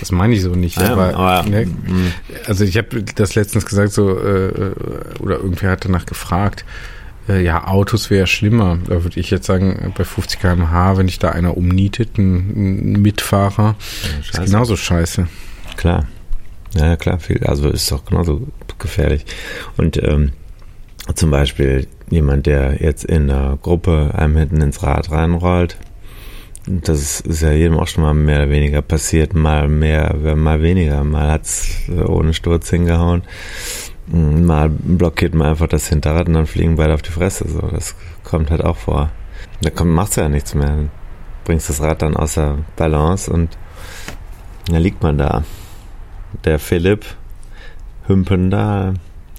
Das meine ich so nicht. Ja, aber, aber, ne, mhm. also ich habe das letztens gesagt, so äh, oder irgendwer hat danach gefragt. Äh, ja, Autos wäre schlimmer. Da würde ich jetzt sagen, bei 50 km/h, wenn ich da einer umnietet, ein, ein Mitfahrer, Ja, ist genauso scheiße. Klar. Ja, klar, viel. Also ist doch genauso gefährlich. Und ähm, zum Beispiel jemand, der jetzt in einer Gruppe einem hinten ins Rad reinrollt, das ist ja jedem auch schon mal mehr oder weniger passiert, mal mehr, mal weniger. Mal hat's ohne Sturz hingehauen, mal blockiert man einfach das Hinterrad und dann fliegen beide auf die Fresse. So, das kommt halt auch vor. Da kommt, machst ja nichts mehr. Bringst das Rad dann außer Balance und da liegt man da der Philipp Hümpen da,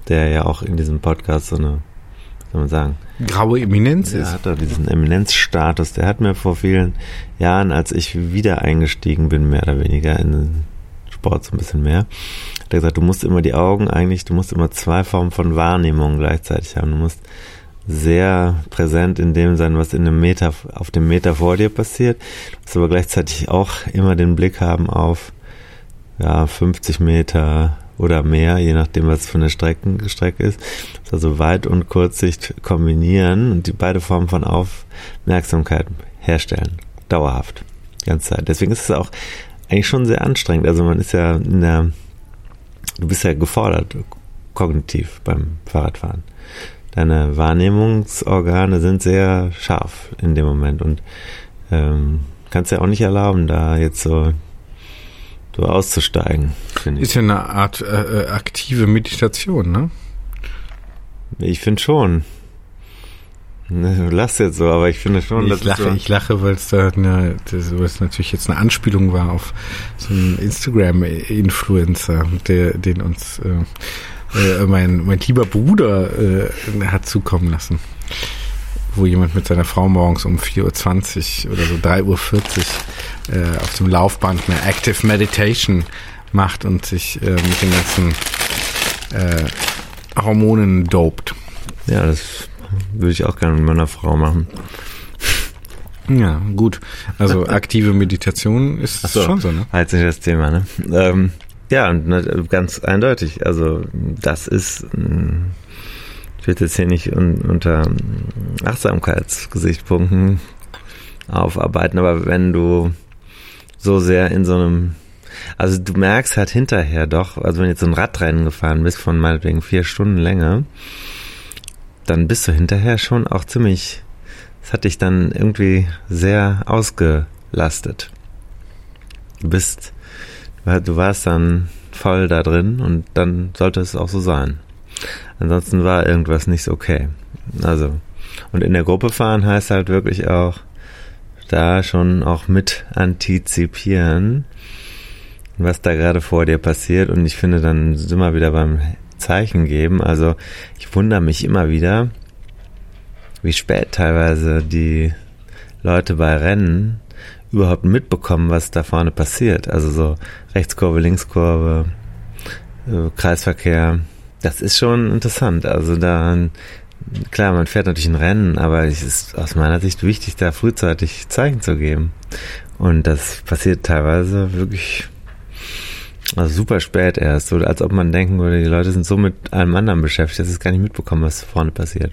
der ja auch in diesem Podcast so eine, wie soll man sagen, Graue Eminenz der ist. hat doch diesen Eminenzstatus. Der hat mir vor vielen Jahren, als ich wieder eingestiegen bin, mehr oder weniger in den Sport so ein bisschen mehr, hat er gesagt, du musst immer die Augen eigentlich, du musst immer zwei Formen von Wahrnehmung gleichzeitig haben. Du musst sehr präsent in dem sein, was in einem Meter, auf dem Meter vor dir passiert. Du musst aber gleichzeitig auch immer den Blick haben auf ja, 50 Meter oder mehr, je nachdem, was für eine Strecken, Strecke ist. Also Weit- und Kurzsicht kombinieren und die beide Formen von Aufmerksamkeit herstellen. Dauerhaft. Die ganze Zeit. Deswegen ist es auch eigentlich schon sehr anstrengend. Also man ist ja in der, du bist ja gefordert, kognitiv beim Fahrradfahren. Deine Wahrnehmungsorgane sind sehr scharf in dem Moment und ähm, kannst ja auch nicht erlauben, da jetzt so so auszusteigen, finde ich. Ist ja eine Art äh, äh, aktive Meditation, ne? Ich finde schon. Ne, Du lachst jetzt so, aber ich finde schon, Ich lache, so, ich lache, weil es da eine, das, was natürlich jetzt eine Anspielung war auf so einen Instagram-Influencer, der, den uns äh, äh, mein, mein lieber Bruder äh, hat zukommen lassen. Wo jemand mit seiner Frau morgens um 4.20 Uhr oder so 3.40 Uhr äh, auf dem Laufband eine Active Meditation macht und sich äh, mit den ganzen äh, Hormonen dopt. ja, das würde ich auch gerne mit meiner Frau machen. Ja, gut. Also aktive Meditation ist so. schon so, ne? Halt nicht das Thema, ne? Ähm, ja, und ne, ganz eindeutig. Also das ist, mh, ich will jetzt hier nicht un, unter Achtsamkeitsgesichtspunkten aufarbeiten, aber wenn du so sehr in so einem, also du merkst halt hinterher doch, also wenn du jetzt so ein Radrennen gefahren bist von meinetwegen vier Stunden Länge, dann bist du hinterher schon auch ziemlich, das hat dich dann irgendwie sehr ausgelastet. Du bist, du warst dann voll da drin und dann sollte es auch so sein. Ansonsten war irgendwas nicht so okay. Also, und in der Gruppe fahren heißt halt wirklich auch, da schon auch mit antizipieren, was da gerade vor dir passiert. Und ich finde, dann sind wir wieder beim Zeichen geben. Also, ich wundere mich immer wieder, wie spät teilweise die Leute bei Rennen überhaupt mitbekommen, was da vorne passiert. Also so Rechtskurve, Linkskurve, äh, Kreisverkehr. Das ist schon interessant. Also da, klar, man fährt natürlich ein Rennen, aber es ist aus meiner Sicht wichtig, da frühzeitig Zeichen zu geben. Und das passiert teilweise wirklich also super spät erst, so als ob man denken würde, die Leute sind so mit allem anderen beschäftigt, dass sie es gar nicht mitbekommen, was vorne passiert.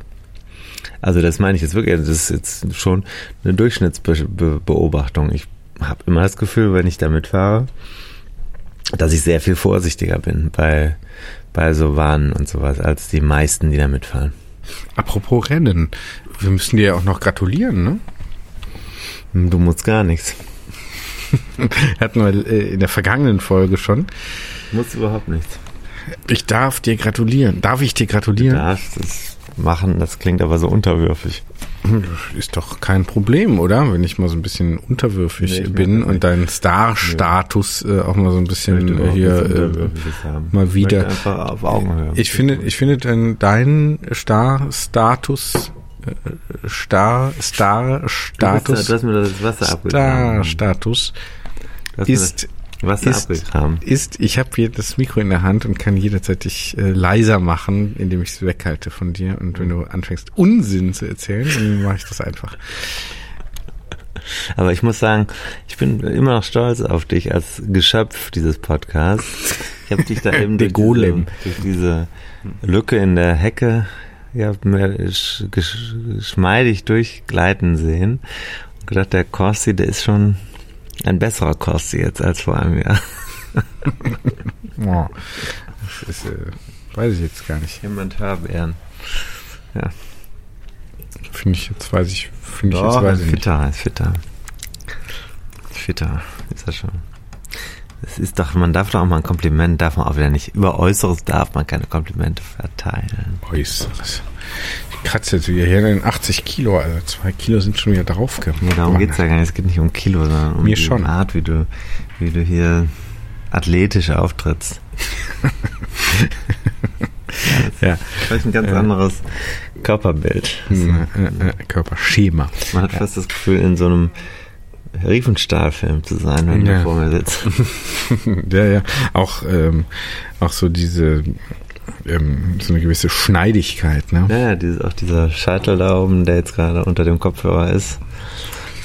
Also das meine ich jetzt wirklich, das ist jetzt schon eine Durchschnittsbeobachtung. Ich habe immer das Gefühl, wenn ich damit fahre, dass ich sehr viel vorsichtiger bin bei, bei so Warnen und sowas, als die meisten, die damit fahren. Apropos Rennen, wir müssen dir ja auch noch gratulieren, ne? Du musst gar nichts. Hatten wir äh, in der vergangenen Folge schon. Muss überhaupt nichts. Ich darf dir gratulieren. Darf ich dir gratulieren? Du darfst es machen, das klingt aber so unterwürfig. Ist doch kein Problem, oder? Wenn ich mal so ein bisschen unterwürfig nee, bin und deinen Star-Status äh, auch mal so ein bisschen äh, hier äh, mal wieder. Ich auf Augenhöhe. Ich finde, ich finde deinen dein Star-Status äh, Star, Star, Status, du hast mir das Wasser Star, Status ist Wasser ist, ist, ich habe hier das Mikro in der Hand und kann jederzeit dich äh, leiser machen, indem ich es weghalte von dir. Und wenn du anfängst, Unsinn zu erzählen, dann mache ich das einfach. Aber ich muss sagen, ich bin immer noch stolz auf dich als Geschöpf dieses Podcasts. Ich habe dich da eben durch diese, durch diese Lücke in der Hecke ja, geschmeidig durchgleiten sehen und gedacht, der Corsi, der ist schon ein besserer Kosti jetzt als vor einem Jahr. oh, das ist, äh, weiß ich jetzt gar nicht. Inventarbeeren. Ja. Finde ich jetzt, weiß ich, finde ich jetzt, weiß ich fitter, nicht. Fitter, fitter. Ist das schon. Es ist doch, man darf doch auch mal ein Kompliment, darf man auch wieder nicht. Über Äußeres darf man keine Komplimente verteilen. Äußeres kratze jetzt wieder hier in 80 Kilo, also zwei Kilo sind schon wieder drauf. Nee, darum geht es ja gar nicht. Es geht nicht um Kilo, sondern um Mir die schon. Art, wie du, wie du hier athletisch auftrittst. ja. Vielleicht ein ganz ja. anderes Körperbild. Äh, äh, Körperschema. Man hat ja. fast das Gefühl, in so einem Riefenstahlfilm zu sein, wenn ja. du vor mir sitzt. ja, ja. Auch, ähm, auch so diese ähm, so eine gewisse Schneidigkeit. Ne? Ja, ja dieses, auch dieser Scheitel da oben, der jetzt gerade unter dem Kopfhörer ist.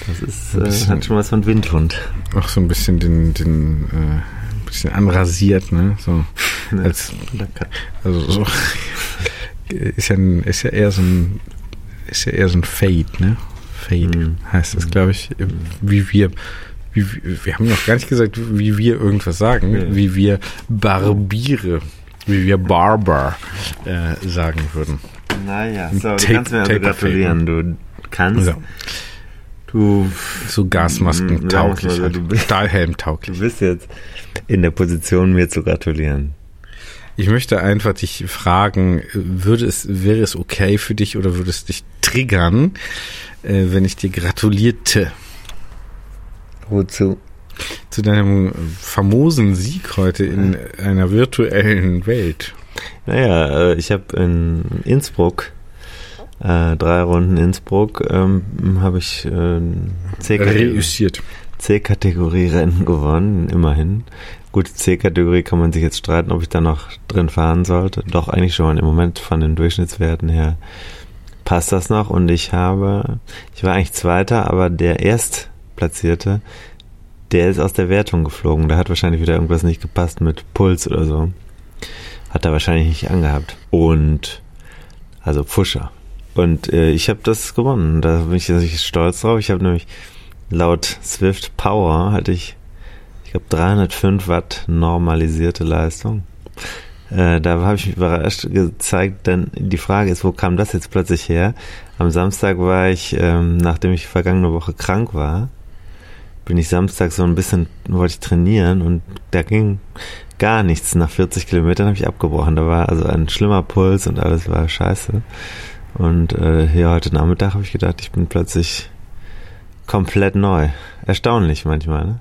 Das ist, äh, bisschen, hat schon was von Windhund. Auch so ein bisschen den, den äh, ein bisschen anrasiert, ne? So als also so ist ja ein, ist ja eher so ein ist ja eher so ein Fade, ne? Fade mhm. heißt das, glaube ich, wie wir wie, wir haben noch gar nicht gesagt, wie wir irgendwas sagen, ja. wie wir Barbiere wie wir Barber äh, sagen würden. Naja, so, du kannst mir also gratulieren. Du kannst. So. Du. So Gasmasken tauglich. So, halt. Stahlhelm tauglich. Du bist jetzt in der Position, mir zu gratulieren. Ich möchte einfach dich fragen, würde es, wäre es okay für dich oder würde es dich triggern, wenn ich dir gratulierte? Wozu? zu deinem famosen Sieg heute in einer virtuellen Welt. Naja, äh, ich habe in Innsbruck äh, drei Runden Innsbruck ähm, habe ich äh, C-Kategorie Rennen gewonnen, immerhin. Gut, C-Kategorie kann man sich jetzt streiten, ob ich da noch drin fahren sollte. Doch eigentlich schon. Im Moment von den Durchschnittswerten her passt das noch. Und ich habe, ich war eigentlich Zweiter, aber der Erstplatzierte der ist aus der Wertung geflogen. Da hat wahrscheinlich wieder irgendwas nicht gepasst mit Puls oder so. Hat er wahrscheinlich nicht angehabt. Und, also Pfuscher. Und äh, ich habe das gewonnen. Da bin ich natürlich stolz drauf. Ich habe nämlich laut Swift Power hatte ich, ich glaube 305 Watt normalisierte Leistung. Äh, da habe ich mich überrascht gezeigt, denn die Frage ist, wo kam das jetzt plötzlich her? Am Samstag war ich, ähm, nachdem ich vergangene Woche krank war, bin ich Samstag so ein bisschen, wollte ich trainieren und da ging gar nichts. Nach 40 Kilometern habe ich abgebrochen. Da war also ein schlimmer Puls und alles war scheiße. Und äh, hier heute Nachmittag habe ich gedacht, ich bin plötzlich komplett neu. Erstaunlich manchmal, ne?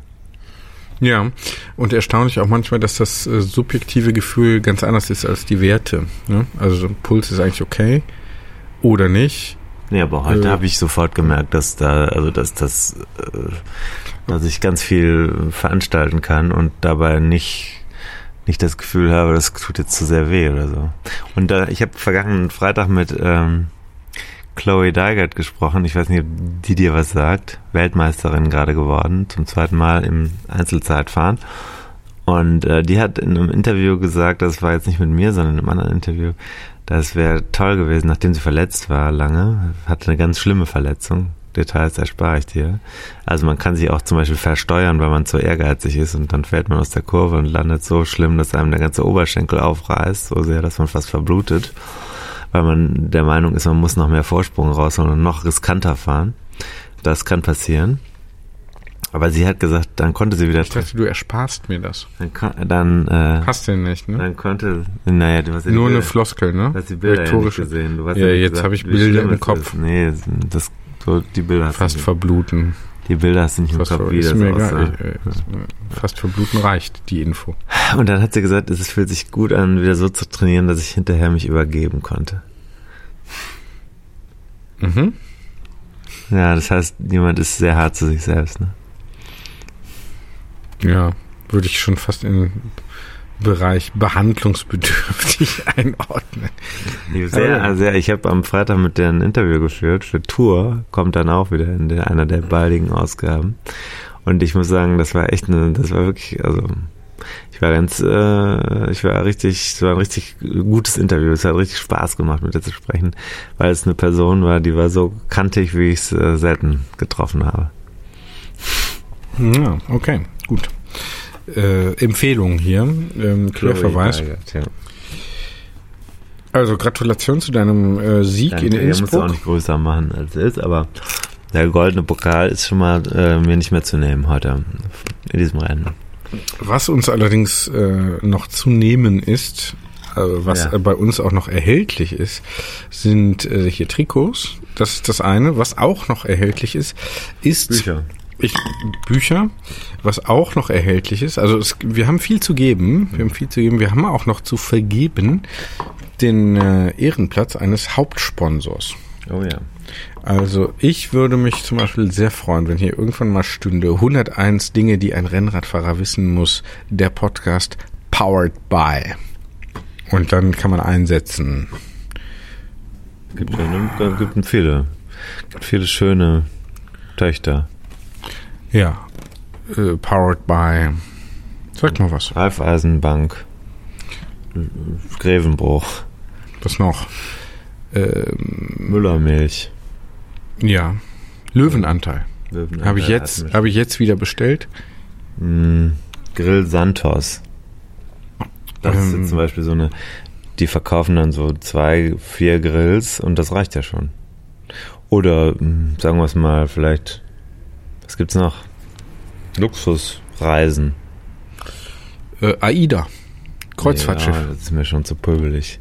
Ja, und erstaunlich auch manchmal, dass das äh, subjektive Gefühl ganz anders ist als die Werte. Ne? Also Puls ist eigentlich okay oder nicht Nee, aber heute Äh. habe ich sofort gemerkt, dass da, also dass das, äh, dass ich ganz viel veranstalten kann und dabei nicht nicht das Gefühl habe, das tut jetzt zu sehr weh oder so. Und da, ich habe vergangenen Freitag mit ähm, Chloe Dygert gesprochen. Ich weiß nicht, ob die dir was sagt. Weltmeisterin gerade geworden, zum zweiten Mal im Einzelzeitfahren. Und äh, die hat in einem Interview gesagt, das war jetzt nicht mit mir, sondern in einem anderen Interview, das wäre toll gewesen, nachdem sie verletzt war lange, hatte eine ganz schlimme Verletzung. Details erspare ich dir. Also man kann sich auch zum Beispiel versteuern, weil man zu ehrgeizig ist und dann fällt man aus der Kurve und landet so schlimm, dass einem der ganze Oberschenkel aufreißt, so sehr, dass man fast verblutet, weil man der Meinung ist, man muss noch mehr Vorsprung rausholen und noch riskanter fahren. Das kann passieren. Aber sie hat gesagt, dann konnte sie wieder Ich dachte, du ersparst mir das. dann, dann, äh, Hast du nicht, ne? dann konnte, naja, du hast ja Nur eine Bilder- Floskel, ne? Du hast die Bilder ja nicht gesehen. Du hast Ja, nicht jetzt habe ich Bilder im Kopf. Ist. Nee, das, so, die Bilder Fast verbluten. Die Bilder du nicht im Fast Kopf, wie das mir egal. Äh, fast verbluten reicht, die Info. Und dann hat sie gesagt, es fühlt sich gut an, wieder so zu trainieren, dass ich hinterher mich übergeben konnte. Mhm. Ja, das heißt, jemand ist sehr hart zu sich selbst. Ne? Ja, würde ich schon fast in Bereich behandlungsbedürftig einordnen. Sehr, Aber- sehr, ich habe am Freitag mit der ein Interview geführt für Tour, kommt dann auch wieder in der, einer der baldigen Ausgaben. Und ich muss sagen, das war echt eine, das war wirklich, also ich war ganz, äh, ich war richtig, es war ein richtig gutes Interview. Es hat richtig Spaß gemacht, mit ihr zu sprechen, weil es eine Person war, die war so kantig, wie ich es äh, selten getroffen habe. Ja, okay, gut. Äh, Empfehlung hier, ähm, Querverweis. Ja. Also Gratulation zu deinem äh, Sieg Danke, in der musst du auch Innsbruck. nicht größer machen, als es ist, aber der goldene Pokal ist schon mal äh, mir nicht mehr zu nehmen heute in diesem Rennen. Was uns allerdings äh, noch zu nehmen ist, äh, was Ja. bei uns auch noch erhältlich ist, sind äh, hier Trikots. Das ist das eine. Was auch noch erhältlich ist, ist Bücher. Ich, Bücher, was auch noch erhältlich ist. Also es, wir haben viel zu geben. Wir haben viel zu geben. Wir haben auch noch zu vergeben den äh, Ehrenplatz eines Hauptsponsors. Oh ja. Also ich würde mich zum Beispiel sehr freuen, wenn hier irgendwann mal stünde 101 Dinge, die ein Rennradfahrer wissen muss, der Podcast Powered by. Und dann kann man einsetzen. Gibt, ja, gibt viele, gibt viele schöne Töchter. Ja, äh, Powered by. Sag mal was. Raiffeisenbank, Grevenbruch, Was noch? Ähm, Müllermilch. ja, Löwenanteil. Habe ich jetzt, habe ich jetzt wieder bestellt. Mm, Grill Santos. Das ist Ähm. jetzt zum Beispiel so eine, die verkaufen dann so zwei, vier Grills und das reicht ja schon. Oder mm, sagen wir es mal, vielleicht, was gibt's noch? Luxusreisen. Äh, AIDA. Kreuzfahrtschiff. Ja, das ist mir schon zu pöbelig.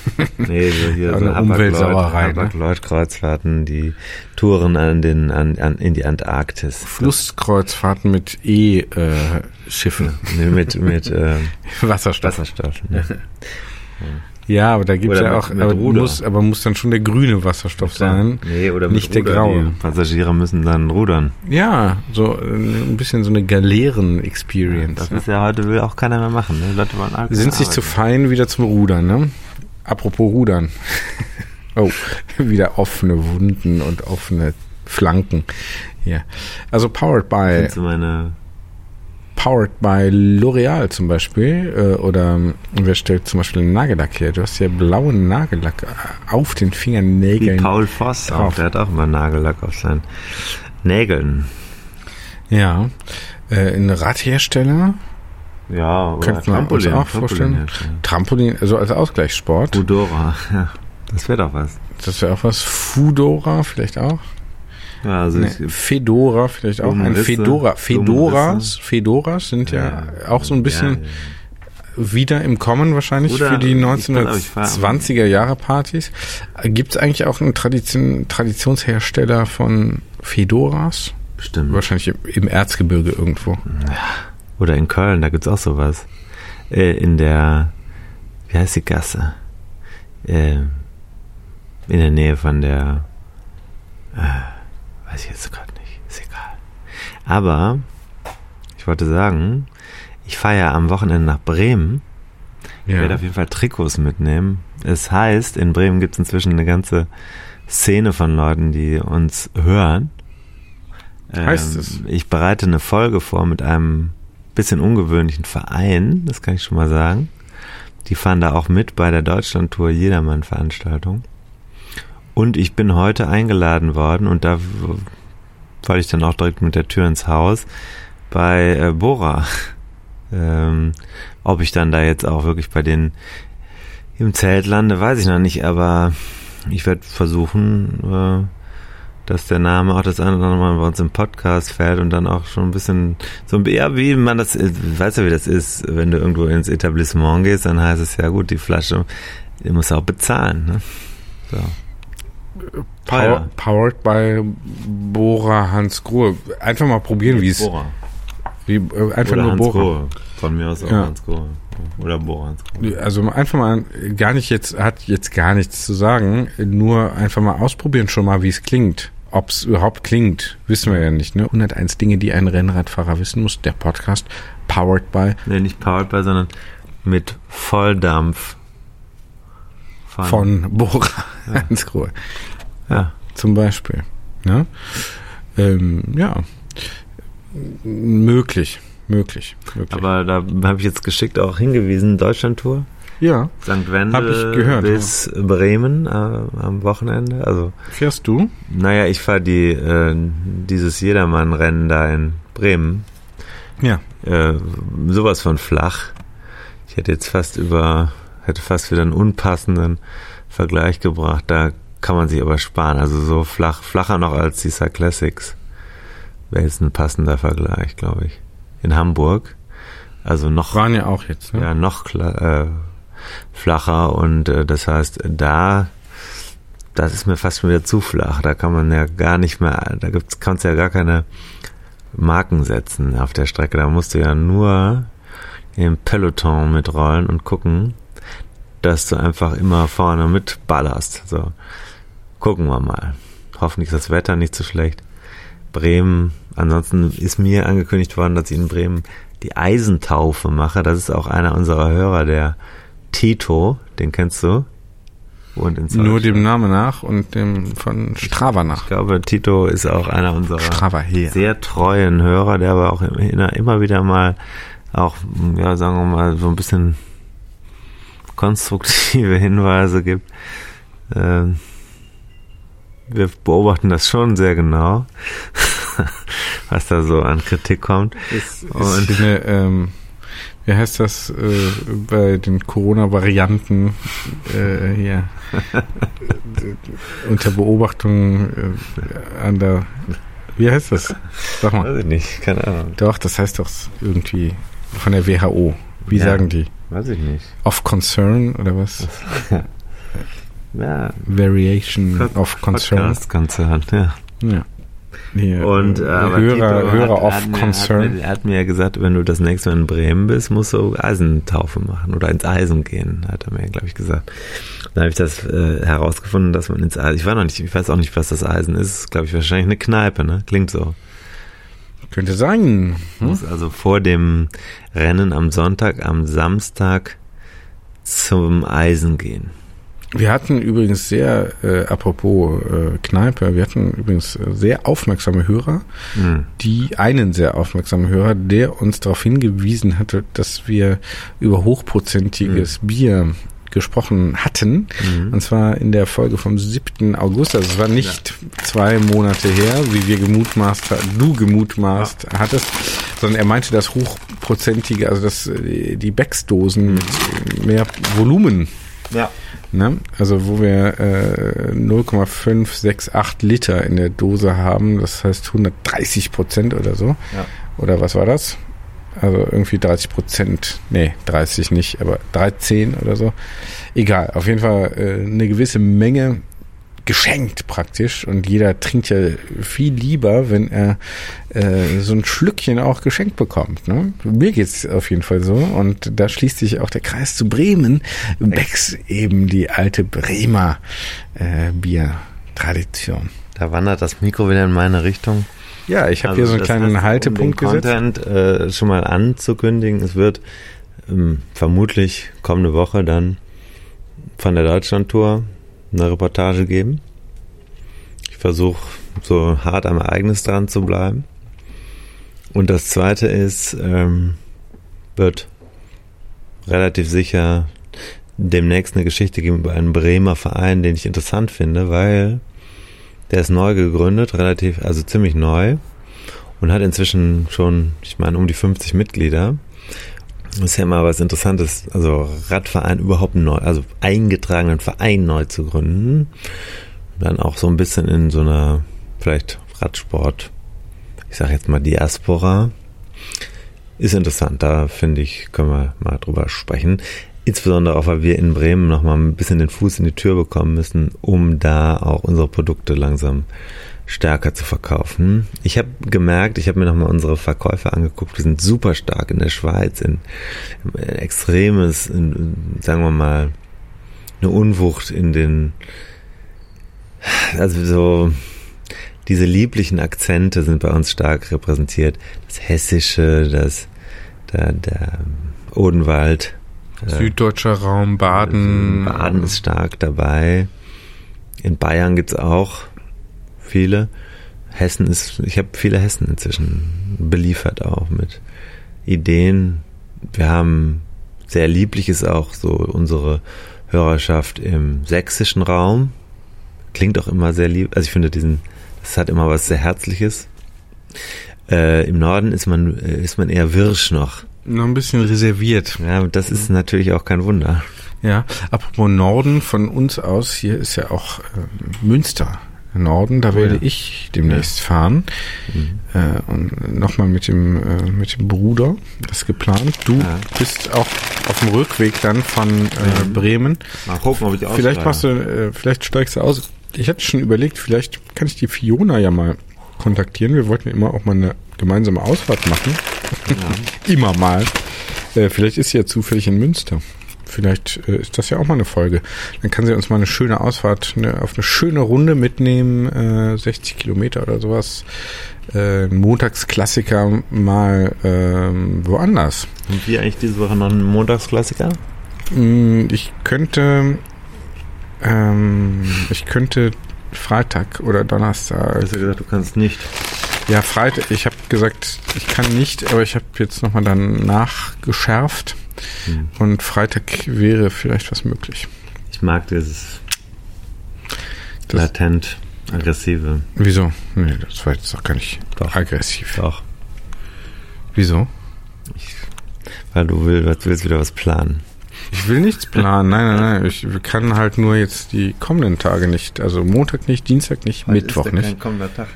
nee, so hier so Umweltsauerei, ne? Hapag-Lloyd-Kreuzfahrten, die Touren an den, an, an, in die Antarktis. Flusskreuzfahrten mit E-Schiffen. Nee, mit, mit äh, Wasserstoff. Wasserstoff. Ne? Ja, aber da gibt's Oder ja auch, aber Ruder. muss, aber muss dann schon der grüne Wasserstoff sein. Nee, oder Nicht der graue. Die Passagiere müssen dann rudern. Ja, so äh, ein bisschen so eine Galeeren-Experience. Das ne? ist ja heute will auch keiner mehr machen. Ne? Leute wollen Alkohol Sind sich zu fein wieder zum Rudern, ne? Apropos Rudern. oh, wieder offene Wunden und offene Flanken. Ja. Also powered by Kennst du meine powered by L'Oreal zum Beispiel. Äh, oder ähm, wer stellt zum Beispiel einen Nagellack her? Du hast ja blauen Nagellack äh, auf den wie Fingernägeln. Paul Voss auch, drauf. der hat auch immer Nagellack auf seinen Nägeln. Ja. Äh, ein Radhersteller. Ja, oder Könnten wir uns auch vorstellen. herstellen. Trampolin, also als Ausgleichssport. Udora, ja. Das wäre doch was. Das wäre auch was. Fudora vielleicht auch. Ja, also Nee, Fedora vielleicht auch. Ein Fedora. Fedoras. Fedoras sind ja, auch so ein bisschen Ja, ja. wieder im Kommen wahrscheinlich Oder- für die ich pass auf, ich fahr- 1920er Jahre Partys. Gibt es eigentlich auch einen Tradition, Traditionshersteller von Fedoras? Bestimmt. Wahrscheinlich im, Erzgebirge irgendwo. Oder in Köln, da gibt's auch sowas. Äh, in der, wie heißt die Gasse? Äh, in der Nähe von der Äh, weiß ich jetzt gerade nicht. Ist egal. Aber ich wollte sagen, ich fahre ja am Wochenende nach Bremen. Ich Ja. werde auf jeden Fall Trikots mitnehmen. Es heißt, in Bremen gibt es inzwischen eine ganze Szene von Leuten, die uns hören. Heißt Ähm, es? Ich bereite eine Folge vor mit einem bisschen ungewöhnlichen Verein, das kann ich schon mal sagen. Die fahren da auch mit bei der Deutschlandtour Jedermann-Veranstaltung. Und ich bin heute eingeladen worden und da falle ich dann auch direkt mit der Tür ins Haus bei äh, Bora. Ähm, ob ich dann da jetzt auch wirklich bei denen im Zelt lande, weiß ich noch nicht, aber ich werde versuchen, äh, dass der Name auch das eine oder andere Mal bei uns im Podcast fällt und dann auch schon ein bisschen so ja, wie man das, äh, weißt du, wie das ist, wenn du irgendwo ins Etablissement gehst, dann heißt es ja gut, die Flasche, die muss auch bezahlen. Ne? So. Power, powered by Bora Hans Grohe. Einfach mal probieren, wie es. Äh, einfach Oder nur Hans Bora. Grohe. Von mir aus auch Ja. Hans Grohe. Oder Bora Hans Grohe. Also einfach mal gar nicht jetzt, hat jetzt gar nichts zu sagen, nur einfach mal ausprobieren schon mal, wie es klingt. Ob es überhaupt klingt, wissen wir ja nicht. Ne? 101 Dinge, die ein Rennradfahrer wissen muss. Der Podcast powered by Nee, nicht powered by, sondern mit Volldampf. Von Bora Hans Grohe. Ja. zum Beispiel. Ne? Ähm, ja, möglich, möglich, möglich. Aber da habe ich jetzt geschickt auch hingewiesen, Deutschlandtour. ja, St. Wendel Hab ich gehört, bis Bremen äh, am Wochenende. Also, fährst du? naja, ich fahre die, äh, dieses Jedermann-Rennen da in Bremen. Ja. Äh, sowas von flach. Ich hätte jetzt fast über, hätte fast wieder einen unpassenden Vergleich gebracht. Da kann man sich aber sparen. Also so flach, flacher noch als die Star Classics. Wäre jetzt ein passender Vergleich, glaube ich. In Hamburg. Also noch Waren ja auch jetzt. Ne? ja, noch äh, flacher und äh, das heißt, da, das ist mir fast schon wieder zu flach. Da kann man ja gar nicht mehr, da gibt's, kannst du ja gar keine Marken setzen auf der Strecke. Da musst du ja nur im Peloton mitrollen und gucken, dass du einfach immer vorne mitballerst. So, gucken wir mal. Hoffentlich ist das Wetter nicht so schlecht. Bremen, ansonsten ist mir angekündigt worden, dass ich in Bremen die Eisentaufe mache. Das ist auch einer unserer Hörer, der Tito, den kennst du? Und in Nur dem Namen nach und dem von Strava nach. Ich glaube, Tito ist auch einer unserer Strava her. sehr treuen Hörer, der aber auch immer, immer wieder mal auch, ja, sagen wir mal, so ein bisschen konstruktive Hinweise gibt. Ähm, wir beobachten das schon sehr genau, was da so an Kritik kommt. Ist, ist Und- eine, ähm, wie heißt das äh, bei den Corona-Varianten äh, hier unter Beobachtung äh, an der wie heißt das? Sag mal. Weiß ich nicht, keine Ahnung. Doch, das heißt doch irgendwie von der WHO. Wie Ja. sagen die? Weiß ich nicht. Of Concern oder was? Ja, Variation of Concern. Podcast-Konzern, ja. Ja. Nee, Und äh, Hörer, Tito Hörer of hat, Concern. Hat mir, er hat mir ja gesagt, wenn du das nächste Mal in Bremen bist, musst du Eisentaufe machen oder ins Eisen gehen, hat er mir, glaube ich, gesagt. Dann habe ich das äh, herausgefunden, dass man ins Eisen. Ich war noch nicht, ich weiß auch nicht, was das Eisen ist. Ist, glaube ich, wahrscheinlich eine Kneipe, ne? Klingt so. Könnte sein. Hm? Muss also vor dem Rennen am Sonntag, am Samstag zum Eisen gehen. Wir hatten übrigens sehr, äh, apropos äh, Kneipe, wir hatten übrigens äh, sehr aufmerksame Hörer, Hm. die einen sehr aufmerksamen Hörer, der uns darauf hingewiesen hatte, dass wir über hochprozentiges Bier gesprochen hatten. Mhm. Und zwar in der Folge vom 7. August. Also es war nicht zwei Monate her, wie wir gemutmaßt, du gemutmaßt hattest, sondern er meinte das hochprozentige, also das, äh, die Becks-Dosen mit mehr Volumen Ja. Ne? Also wo wir äh, 0,568 Liter in der Dose haben, das heißt 130 Prozent oder so. Ja. Oder was war das? Also irgendwie 30 Prozent, nee, 30 nicht, aber 13 oder so. Egal, auf jeden Fall äh, eine gewisse Menge geschenkt praktisch und jeder trinkt ja viel lieber, wenn er äh, so ein Schlückchen auch geschenkt bekommt. Ne? Mir geht's auf jeden Fall so und da schließt sich auch der Kreis zu Bremen. Becks eben die alte Bremer äh, Biertradition. Da wandert das Mikro wieder in meine Richtung. Ja, ich habe also hier so einen kleinen heißt, Haltepunkt um den Content äh, schon mal anzukündigen. Es wird ähm, vermutlich kommende Woche dann von der Deutschlandtour eine Reportage geben. Ich versuche so hart am Ereignis dran zu bleiben. Und das zweite ist, ähm, wird relativ sicher demnächst eine Geschichte geben über einen Bremer Verein, den ich interessant finde, weil der ist neu gegründet, relativ, also ziemlich neu und hat inzwischen schon, ich meine, um die 50 Mitglieder. Das ist ja immer was Interessantes, also Radverein überhaupt neu, also eingetragenen Verein neu zu gründen. Dann auch so ein bisschen in so einer, vielleicht Radsport, ich sag jetzt mal Diaspora. Ist interessant, da finde ich, können wir mal drüber sprechen. Insbesondere auch, weil wir in Bremen nochmal ein bisschen den Fuß in die Tür bekommen müssen, um da auch unsere Produkte langsam stärker zu verkaufen. Ich habe gemerkt, ich habe mir nochmal unsere Verkäufe angeguckt, wir sind super stark in der Schweiz, in, in extremes, in, sagen wir mal, eine Unwucht in den, also so, diese lieblichen Akzente sind bei uns stark repräsentiert. Das Hessische, das, der, der Odenwald, Süddeutscher Raum, Baden. Baden ist stark dabei. In Bayern gibt es auch viele. Hessen ist, ich habe viele Hessen inzwischen beliefert auch mit Ideen. Wir haben sehr liebliches auch so unsere Hörerschaft im sächsischen Raum. Klingt auch immer sehr lieb. Also ich finde diesen, das hat immer was sehr Herzliches. Äh, Im Norden ist man, äh, ist man eher wirsch noch. Noch ein bisschen reserviert. Ja, das ist natürlich auch kein Wunder. Ja, apropos Norden, von uns aus, hier ist ja auch äh, Münster. Norden, da oh, werde ja. ich demnächst ja. fahren. Mhm. Äh, und nochmal mit dem, äh, mit dem Bruder. Das ist geplant. Du ja. bist auch auf dem Rückweg dann von mhm. Bremen. Mal gucken, ob ich Vielleicht machst du, äh, vielleicht steigst du aus. Ich hatte schon überlegt, vielleicht kann ich die Fiona ja mal kontaktieren. Wir wollten immer auch mal eine gemeinsame Ausfahrt machen. Ja. immer mal. Äh, vielleicht ist sie ja zufällig in Münster. Vielleicht äh, ist das ja auch mal eine Folge. Dann kann sie uns mal eine schöne Ausfahrt eine, auf eine schöne Runde mitnehmen, äh, 60 Kilometer oder sowas. Äh, Montagsklassiker mal äh, woanders. Und wie eigentlich diese Woche noch einen Montagsklassiker? Mm, ich könnte, ähm, ich könnte Freitag oder Donnerstag. Hast du gesagt, du kannst nicht? Ja, Freitag. Ich habe gesagt, ich kann nicht, aber ich habe jetzt nochmal dann nachgeschärft. Hm. Und Freitag wäre vielleicht was möglich. Ich mag dieses das latent aggressive. Wieso? Nee, das war jetzt doch gar nicht doch. aggressiv. Doch. Wieso? Ich, weil du willst, willst wieder was planen. Ich will nichts planen. Nein, nein, nein. Ich kann halt nur jetzt die kommenden Tage nicht. Also Montag nicht, Dienstag nicht, Heute Mittwoch ist nicht. Kein kommender Tag.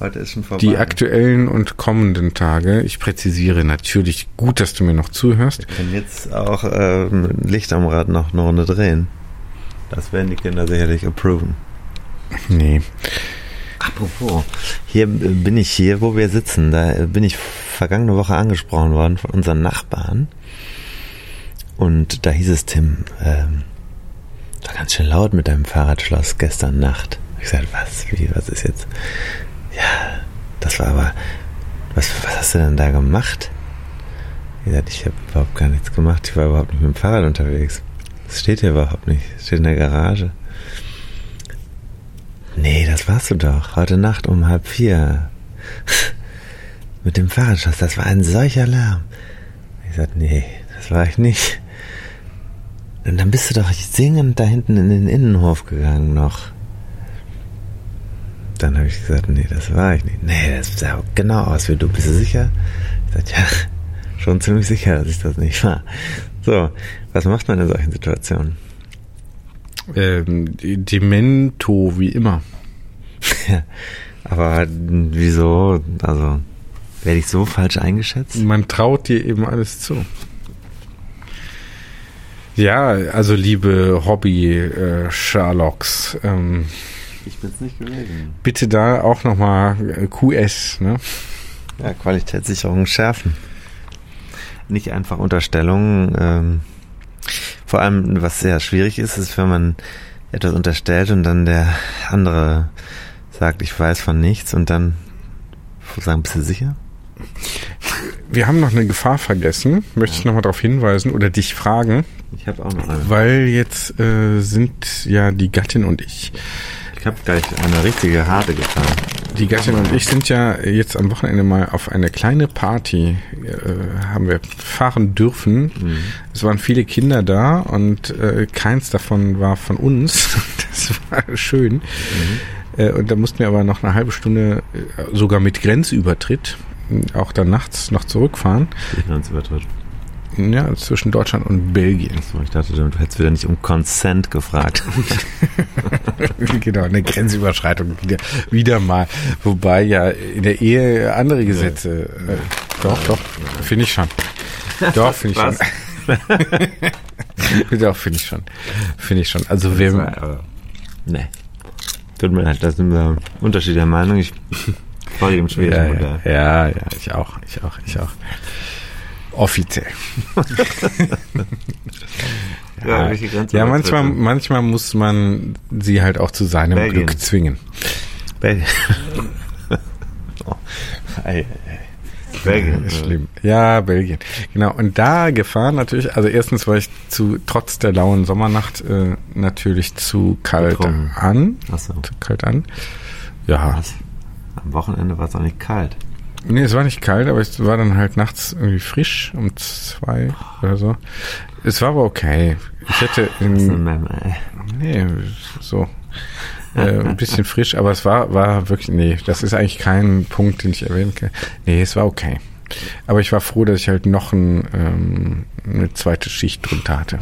Heute ist schon vorbei. Die aktuellen und kommenden Tage. Ich präzisiere natürlich gut, dass du mir noch zuhörst. Wir können jetzt auch äh, Licht am Rad noch eine Runde drehen. Das werden die Kinder sicherlich approven. Nee. Apropos, hier bin ich hier, wo wir sitzen. Da bin ich vergangene Woche angesprochen worden von unseren Nachbarn. Und da hieß es, Tim, ähm, war ganz schön laut mit deinem Fahrradschloss gestern Nacht. Ich sagte, was, wie, was ist jetzt? Ja, das war aber, was, was hast du denn da gemacht? Ich sagte, ich habe überhaupt gar nichts gemacht. Ich war überhaupt nicht mit dem Fahrrad unterwegs. Das steht hier überhaupt nicht. Das steht in der Garage. Nee, das warst du doch. Heute Nacht um halb vier. mit dem Fahrradschloss. Das war ein solcher Lärm. Ich sagte, nee, das war ich nicht. Und dann bist du doch singend da hinten in den Innenhof gegangen noch. Dann habe ich gesagt, nee, das war ich nicht. Nee, das sah genau aus wie du. Bist du sicher? Ich sagte, ja, schon ziemlich sicher, dass ich das nicht war. So, was macht man in solchen Situationen? Ähm, Demento, wie immer. ja, aber wieso? Also, werde ich so falsch eingeschätzt? Man traut dir eben alles zu. Ja, also liebe Hobby-Sherlocks. Äh, ähm, ich bin's nicht gewesen. Bitte da auch nochmal äh, QS, ne? Ja, Qualitätssicherung schärfen. Nicht einfach Unterstellungen. Ähm, vor allem, was sehr schwierig ist, ist, wenn man etwas unterstellt und dann der andere sagt, ich weiß von nichts und dann sagen, bist du sicher? Wir haben noch eine Gefahr vergessen. Möchte ich nochmal darauf hinweisen oder dich fragen? Ich habe auch noch eine. Weil jetzt äh, sind ja die Gattin und ich. Ich habe gleich eine richtige harte Gefahr. Die Gattin und ich sind ja jetzt am Wochenende mal auf eine kleine Party, äh, haben wir fahren dürfen. Mhm. Es waren viele Kinder da und äh, keins davon war von uns. Das war schön. Mhm. Äh, und da mussten wir aber noch eine halbe Stunde äh, sogar mit Grenzübertritt auch dann nachts noch zurückfahren. Grenzübertritt. Ja, zwischen Deutschland und Belgien. Achso, ich dachte, du hättest wieder nicht um Consent gefragt. genau, eine Grenzüberschreitung wieder, wieder mal. Wobei ja in der Ehe andere Gesetze. Äh, doch, doch, finde ich schon. Doch, finde ich schon. doch, finde ich schon. Finde ich schon. Also wir. Nee. Tut mir leid, da sind wir unterschiedlicher Meinung. Ich folge dem schwedischen ja, Modell. Ja, ja, ich auch, ich auch, ich auch. Offiziell. ja, ja, ja manchmal, manchmal muss man sie halt auch zu seinem Belgien. Glück zwingen. Belgien. oh. ei, ei, Belgien. Ja, schlimm. Ja, Belgien. Genau. Und da gefahren natürlich, also erstens war ich zu, trotz der lauen Sommernacht, äh, natürlich zu kalt Betrunken. an. Ach so. Zu kalt an. Ja. Was? Am Wochenende war es auch nicht kalt. Nee, es war nicht kalt, aber es war dann halt nachts irgendwie frisch um zwei oder so. Es war aber okay. Ich hätte in, nee, so äh, ein bisschen frisch, aber es war war wirklich nee, das ist eigentlich kein Punkt, den ich erwähnen kann. Nee, es war okay. Aber ich war froh, dass ich halt noch ein, ähm, eine zweite Schicht drunter hatte.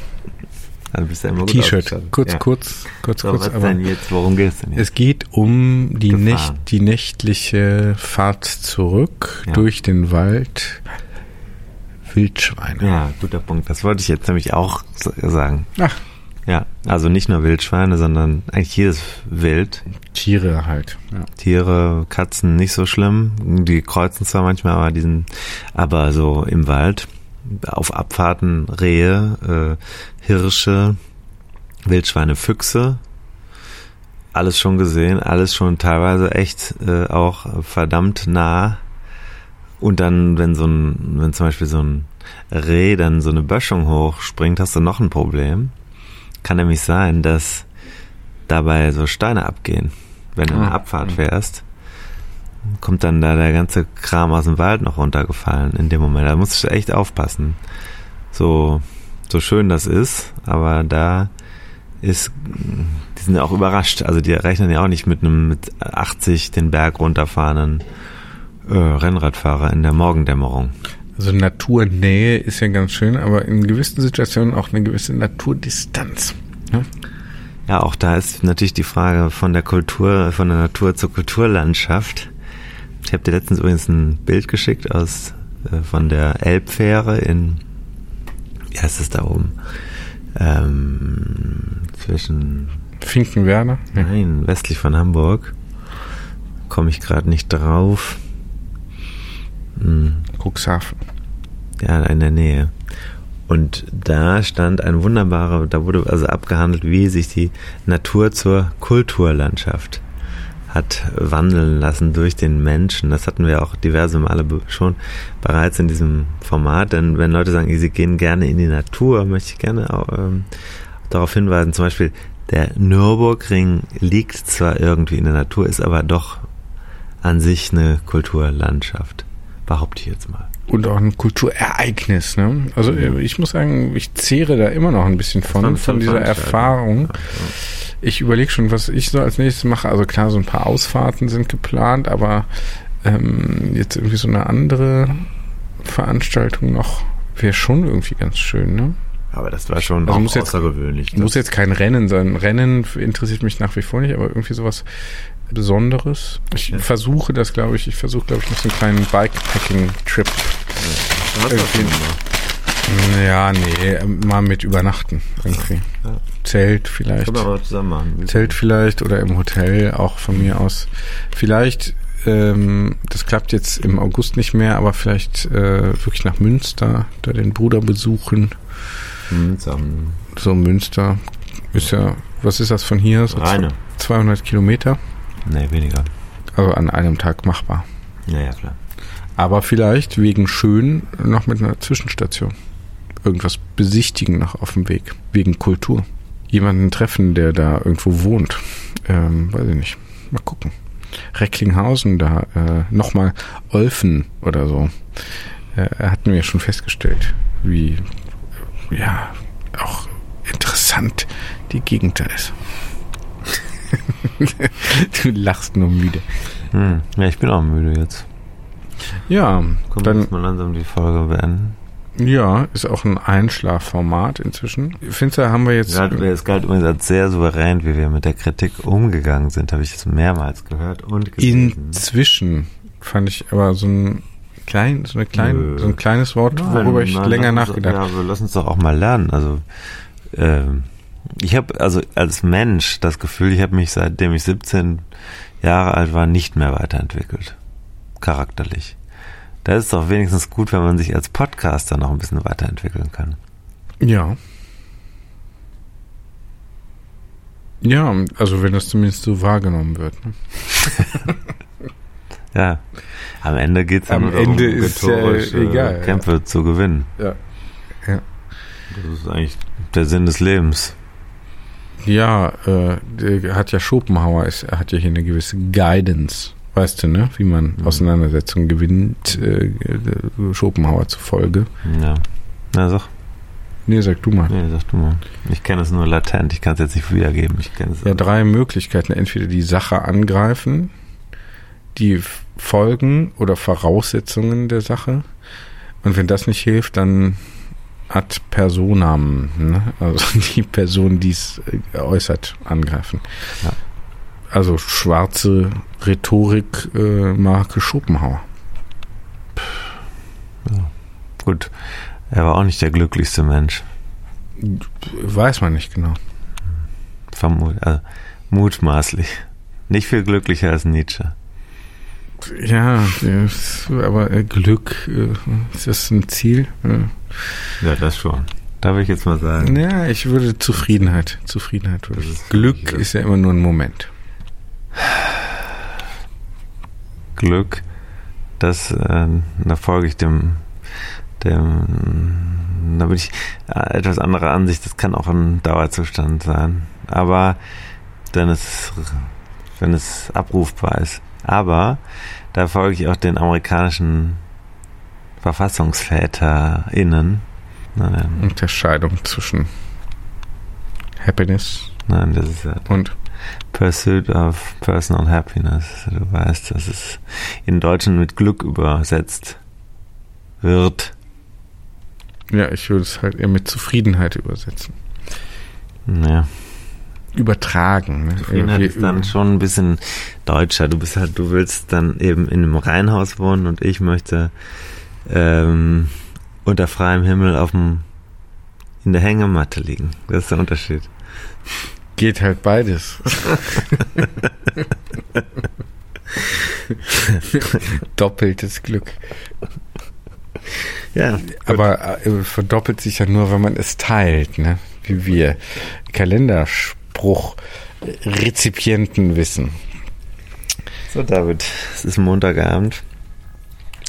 Also ja T-Shirt, kurz, ja. kurz, kurz, so, kurz. Was aber denn jetzt? Worum geht es denn jetzt? Es geht um die, Nächt, die nächtliche Fahrt zurück ja. durch den Wald. Wildschweine. Ja, guter Punkt. Das wollte ich jetzt nämlich auch sagen. Ach. Ja, also nicht nur Wildschweine, sondern eigentlich jedes Wild. Tiere halt. Ja. Tiere, Katzen nicht so schlimm. Die kreuzen zwar manchmal, aber die sind aber so im Wald auf Abfahrten Rehe, äh, Hirsche, Wildschweine, Füchse. Alles schon gesehen, alles schon teilweise echt äh, auch verdammt nah. Und dann, wenn so ein, wenn zum Beispiel so ein Reh dann so eine Böschung hochspringt, hast du noch ein Problem. Kann nämlich sein, dass dabei so Steine abgehen, wenn du eine ah. Abfahrt fährst kommt dann da der ganze Kram aus dem Wald noch runtergefallen in dem Moment. Da musst du echt aufpassen. So, so schön das ist, aber da ist, die sind ja auch überrascht. Also die rechnen ja auch nicht mit einem mit 80 den Berg runterfahrenden äh, Rennradfahrer in der Morgendämmerung. Also Naturnähe ist ja ganz schön, aber in gewissen Situationen auch eine gewisse Naturdistanz. Ja? Ja, auch da ist natürlich die Frage von der Kultur, von der Natur zur Kulturlandschaft. Ich habe dir letztens übrigens ein Bild geschickt aus äh, von der Elbfähre in, wie heißt es da oben? Ähm, zwischen Finkenwerder? Nein, westlich von Hamburg. Komme ich gerade nicht drauf. Hm. Cuxhaven. Ja, in der Nähe. Und da stand ein wunderbarer, da wurde also abgehandelt, wie sich die Natur zur Kulturlandschaft hat wandeln lassen durch den Menschen. Das hatten wir auch diverse Male schon bereits in diesem Format. Denn wenn Leute sagen, sie gehen gerne in die Natur, möchte ich gerne auch, ähm, darauf hinweisen, zum Beispiel der Nürburgring liegt zwar irgendwie in der Natur, ist aber doch an sich eine Kulturlandschaft. Behaupte ich jetzt mal. Und auch ein Kulturereignis, ne? Also ich muss sagen, ich zehre da immer noch ein bisschen von, von dieser Erfahrung. Ja, ja ich überlege schon, was ich so als nächstes mache. Also klar, so ein paar Ausfahrten sind geplant, aber ähm, jetzt irgendwie so eine andere Veranstaltung noch wäre schon irgendwie ganz schön, ne? Aber das war schon also muss jetzt, außergewöhnlich. Muss jetzt kein Rennen sein. Rennen interessiert mich nach wie vor nicht, aber irgendwie sowas Besonderes. Ich ja. versuche das, glaube ich. Ich versuche, glaube ich, noch so einen kleinen Bikepacking-Trip. Ja, ja, nee, mal mit übernachten irgendwie. Ja. Zelt vielleicht. Können wir aber zusammen machen. Zelt vielleicht oder im Hotel auch von mir aus. Vielleicht, ähm, das klappt jetzt im August nicht mehr, aber vielleicht äh, wirklich nach Münster, da den Bruder besuchen. Münster. So Münster ist ja, was ist das von hier? So Reine. 200 Kilometer. Nee, weniger. Also an einem Tag machbar. Ja, ja, klar. Aber vielleicht wegen schön noch mit einer Zwischenstation. Irgendwas besichtigen noch auf dem Weg. Wegen Kultur. Jemanden treffen, der da irgendwo wohnt. Ähm, weiß ich nicht. Mal gucken. Recklinghausen, da äh, nochmal Olfen oder so. Äh, hatten wir schon festgestellt, wie ja auch interessant die Gegend da ist. du lachst nur müde. Hm. Ja, ich bin auch müde jetzt. Ja, Können wir dann jetzt mal langsam die Folge beenden? Ja, ist auch ein Einschlafformat inzwischen. Findest du, haben wir jetzt Gerade, es galt übrigens als sehr souverän, wie wir mit der Kritik umgegangen sind, habe ich jetzt mehrmals gehört und gelesen. inzwischen fand ich aber so ein klein, so eine klein, so ein kleines Wort, worüber ich Nein, länger nachgedacht habe. Ja, lass uns doch auch mal lernen. Also ähm, ich habe also als Mensch das Gefühl, ich habe mich seitdem ich 17 Jahre alt war nicht mehr weiterentwickelt, charakterlich. Da ist doch wenigstens gut, wenn man sich als Podcaster noch ein bisschen weiterentwickeln kann. Ja. Ja, also wenn das zumindest so wahrgenommen wird. Ne? Ja, am Ende geht es Am Ende ist ja egal, ja. Kämpfe zu gewinnen. Ja. Ja. Das ist eigentlich der Sinn des Lebens. Ja, äh, der hat ja Schopenhauer, ist, er hat ja hier eine gewisse Guidance, weißt du, ne? Wie man Mhm. Auseinandersetzungen gewinnt, äh, äh, Schopenhauer zufolge. Ja. Na, sag. Nee, sag du mal. Nee, sag du mal. Ich kenne es nur latent, ich kann es jetzt nicht wiedergeben. Ich kenne es. Ja, drei Möglichkeiten. Entweder die Sache angreifen, die Folgen oder Voraussetzungen der Sache. Und wenn das nicht hilft, dann ad personam, ne? also die Person, die es äh, äußert, angreifen. Ja. Also schwarze Rhetorik äh, Marke Schopenhauer. Gut. Er war auch nicht der glücklichste Mensch. Weiß man nicht genau. Vermut, also, mutmaßlich. Nicht viel glücklicher als Nietzsche. Ja, aber äh, Glück, äh, ist das ein Ziel? Ja, das schon. Darf ich jetzt mal sagen? Ja, ich würde Zufriedenheit. Zufriedenheit würde ich. Glück ist ja immer nur ein Moment. Glück, das, äh, da folge ich dem, dem, da bin ich äh, etwas anderer Ansicht, das kann auch ein Dauerzustand sein. Aber wenn es, wenn es abrufbar ist. Aber da folge ich auch den amerikanischen VerfassungsväterInnen. Nein, Unterscheidung zwischen Happiness nein, das ist ja und Pursuit of Personal Happiness. Du weißt, dass es in Deutschen mit Glück übersetzt wird. ja, ich würde es halt eher mit Zufriedenheit übersetzen. Ja. Übertragen. Ne? Zufriedenheit ist dann schon ein bisschen deutscher. Du bist halt, du willst dann eben in einem Reihenhaus wohnen und ich möchte ähm, unter freiem Himmel auf dem in der Hängematte liegen. Das ist der Unterschied. Geht halt beides. Doppeltes Glück. Ja, Aber äh, verdoppelt sich ja nur, wenn man es teilt, ne? Wie wir Kalenderspruch Rezipienten wissen. so David, es ist Montagabend.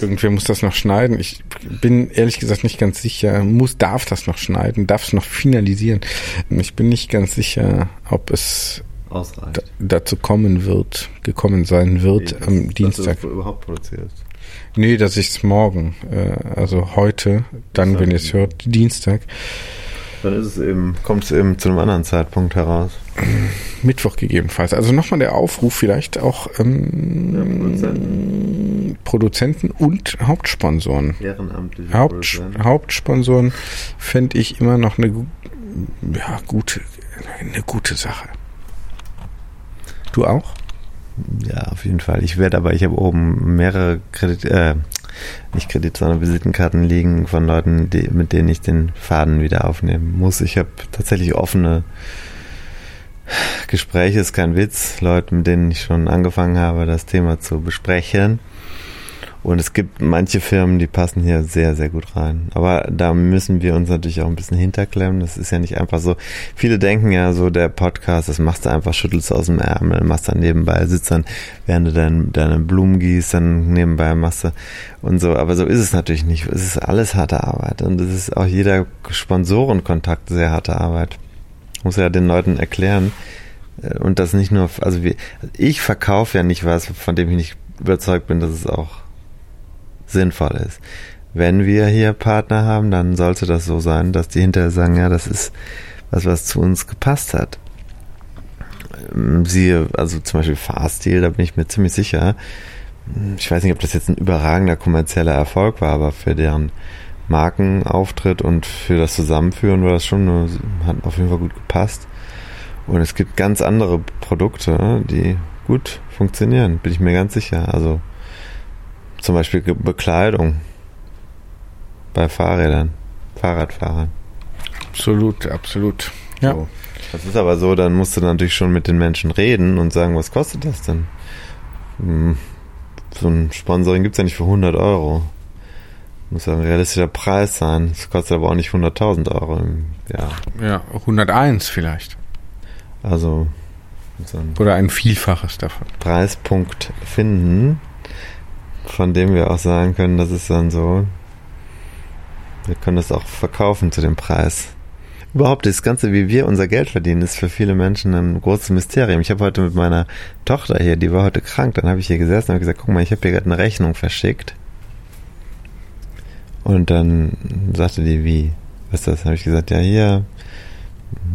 Irgendwer muss das noch schneiden. Ich bin ehrlich gesagt nicht ganz sicher. Muss, darf das noch schneiden? Darf es noch finalisieren? Ich bin nicht ganz sicher, ob es Ausreichend. da, dazu kommen wird, gekommen sein wird am Dienstag. überhaupt produzierst. Nee, dass ich es morgen, äh, also heute, dann, wenn ihr es hört, Dienstag, Dann ist es eben, kommt es eben zu einem anderen Zeitpunkt heraus. Mittwoch gegebenenfalls. Also nochmal der Aufruf vielleicht auch ähm, Produzenten und Hauptsponsoren. Ehrenamtliche Haupt, Hauptsponsoren fände ich immer noch eine ja, gute, eine gute Sache. Du auch? Ja, auf jeden Fall. Ich werde aber, ich habe oben mehrere Kredit, äh, nicht Kredit, sondern Visitenkarten liegen von Leuten, die, mit denen ich den Faden wieder aufnehmen muss. Ich habe tatsächlich offene Gespräche, ist kein Witz, Leute, mit denen ich schon angefangen habe, das Thema zu besprechen. Und es gibt manche Firmen, die passen hier sehr, sehr gut rein. Aber da müssen wir uns natürlich auch ein bisschen hinterklemmen. Das ist ja nicht einfach so. Viele denken ja so, der Podcast, das machst du einfach, schüttelst aus dem Ärmel, machst dann nebenbei, sitzt dann, während du dein, deine Blumen gießt, dann nebenbei machst du und so. Aber so ist es natürlich nicht. Es ist alles harte Arbeit. Und es ist auch jeder Sponsorenkontakt sehr harte Arbeit. Muss ja den Leuten erklären. Und das nicht nur, also wir, ich verkaufe ja nicht was, von dem ich nicht überzeugt bin, dass es auch sinnvoll ist. Wenn wir hier Partner haben, dann sollte das so sein, dass die hinterher sagen, ja, das ist was, was zu uns gepasst hat. Ähm, siehe, also zum Beispiel Fahrstil, da bin ich mir ziemlich sicher. Ich weiß nicht, ob das jetzt ein überragender kommerzieller Erfolg war, aber für deren Markenauftritt und für das Zusammenführen war das schon, hat auf jeden Fall gut gepasst. Und es gibt ganz andere Produkte, die gut funktionieren, bin ich mir ganz sicher. Also zum Beispiel Bekleidung bei Fahrrädern, Fahrradfahrern. Absolut, absolut. Ja. So. Das ist aber so, dann musst du natürlich schon mit den Menschen reden und sagen, was kostet das denn? Hm, so ein Sponsoring gibt es ja nicht für 100 Euro. Muss ja ein realistischer Preis sein. Das kostet aber auch nicht 100.000 Euro im Jahr. Ja, 101 vielleicht. Also. So ein Oder ein Vielfaches davon. Preispunkt finden, von dem wir auch sagen können, das ist dann so, wir können das auch verkaufen zu dem Preis. Überhaupt das Ganze, wie wir unser Geld verdienen, ist für viele Menschen ein großes Mysterium. Ich habe heute mit meiner Tochter hier, die war heute krank, dann habe ich hier gesessen und habe gesagt, guck mal, ich habe hier gerade eine Rechnung verschickt. Und dann sagte die, wie? Was ist das? habe ich gesagt, ja, hier,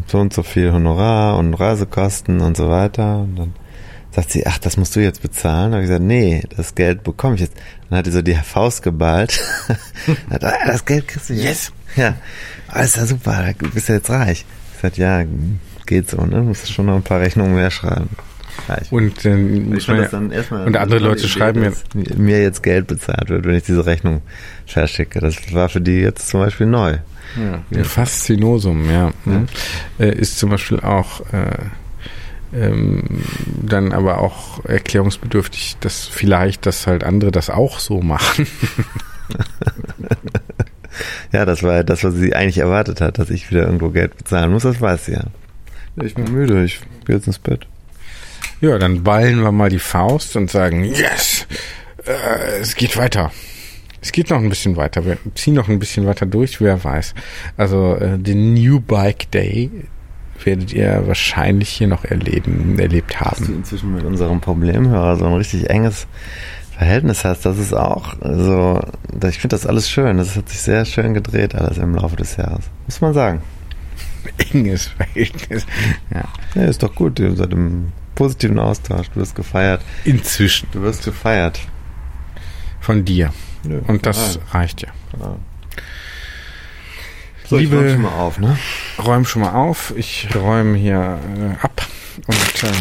so und so viel Honorar und Reisekosten und so weiter. Und dann sagt sie, ach, das musst du jetzt bezahlen. Da habe ich gesagt, nee, das Geld bekomme ich jetzt. Dann hat sie so die Faust geballt. hat, ah, das Geld kriegst du jetzt. Yes. Ja, ist ja super, du bist ja jetzt reich. Ich sagte, ja, geht so, ne? Musst schon noch ein paar Rechnungen mehr schreiben. Reich. Und, ähm, ich ja, dann und andere Leute schreiben mir, mir jetzt Geld bezahlt wird, wenn ich diese Rechnung verschicke. Das war für die jetzt zum Beispiel neu. Ja, Faszinosum, ja. ja. Äh, ist zum Beispiel auch äh, dann aber auch erklärungsbedürftig, dass vielleicht, dass halt andere das auch so machen. ja, das war das, was sie eigentlich erwartet hat, dass ich wieder irgendwo Geld bezahlen muss, das weiß sie ja. Ich bin müde, ich gehe jetzt ins Bett. Ja, dann ballen wir mal die Faust und sagen, yes, äh, es geht weiter. Es geht noch ein bisschen weiter. Wir ziehen noch ein bisschen weiter durch, wer weiß. Also äh, den New Bike Day, werdet ihr wahrscheinlich hier noch erleben, erlebt haben. Dass du inzwischen mit unserem Problemhörer so ein richtig enges Verhältnis hast, das ist auch so, ich finde das alles schön. Das hat sich sehr schön gedreht, alles im Laufe des Jahres. Muss man sagen. Enges Verhältnis. Ja. ja, ist doch gut. Ihr seid im positiven Austausch. Du wirst gefeiert. Inzwischen. Du wirst gefeiert. Von dir. Ja, Und das reicht ja. Genau. So, Liebe, ich räum schon mal auf, ne? Räum schon mal auf. Ich räume hier äh, ab. Und äh,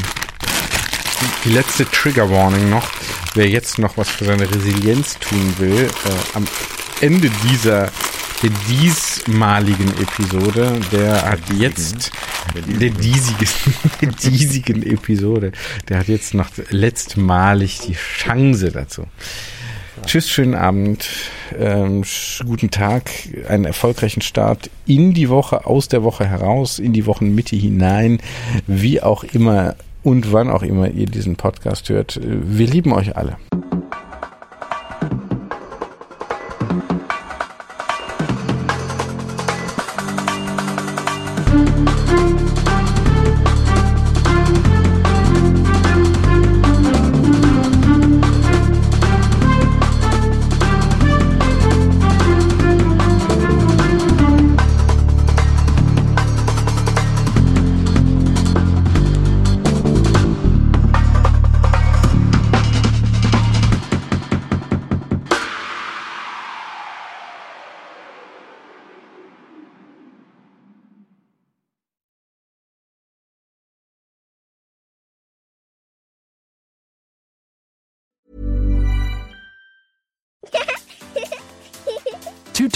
die letzte Trigger Warning noch. Wer jetzt noch was für seine Resilienz tun will, äh, am Ende dieser der diesmaligen Episode, der hat jetzt der diesigen, der diesigen Episode, der hat jetzt noch letztmalig die Chance dazu. Tschüss, schönen Abend, ähm, guten Tag, einen erfolgreichen Start in die Woche, aus der Woche heraus, in die Wochenmitte hinein, wie auch immer und wann auch immer ihr diesen Podcast hört. Wir lieben euch alle.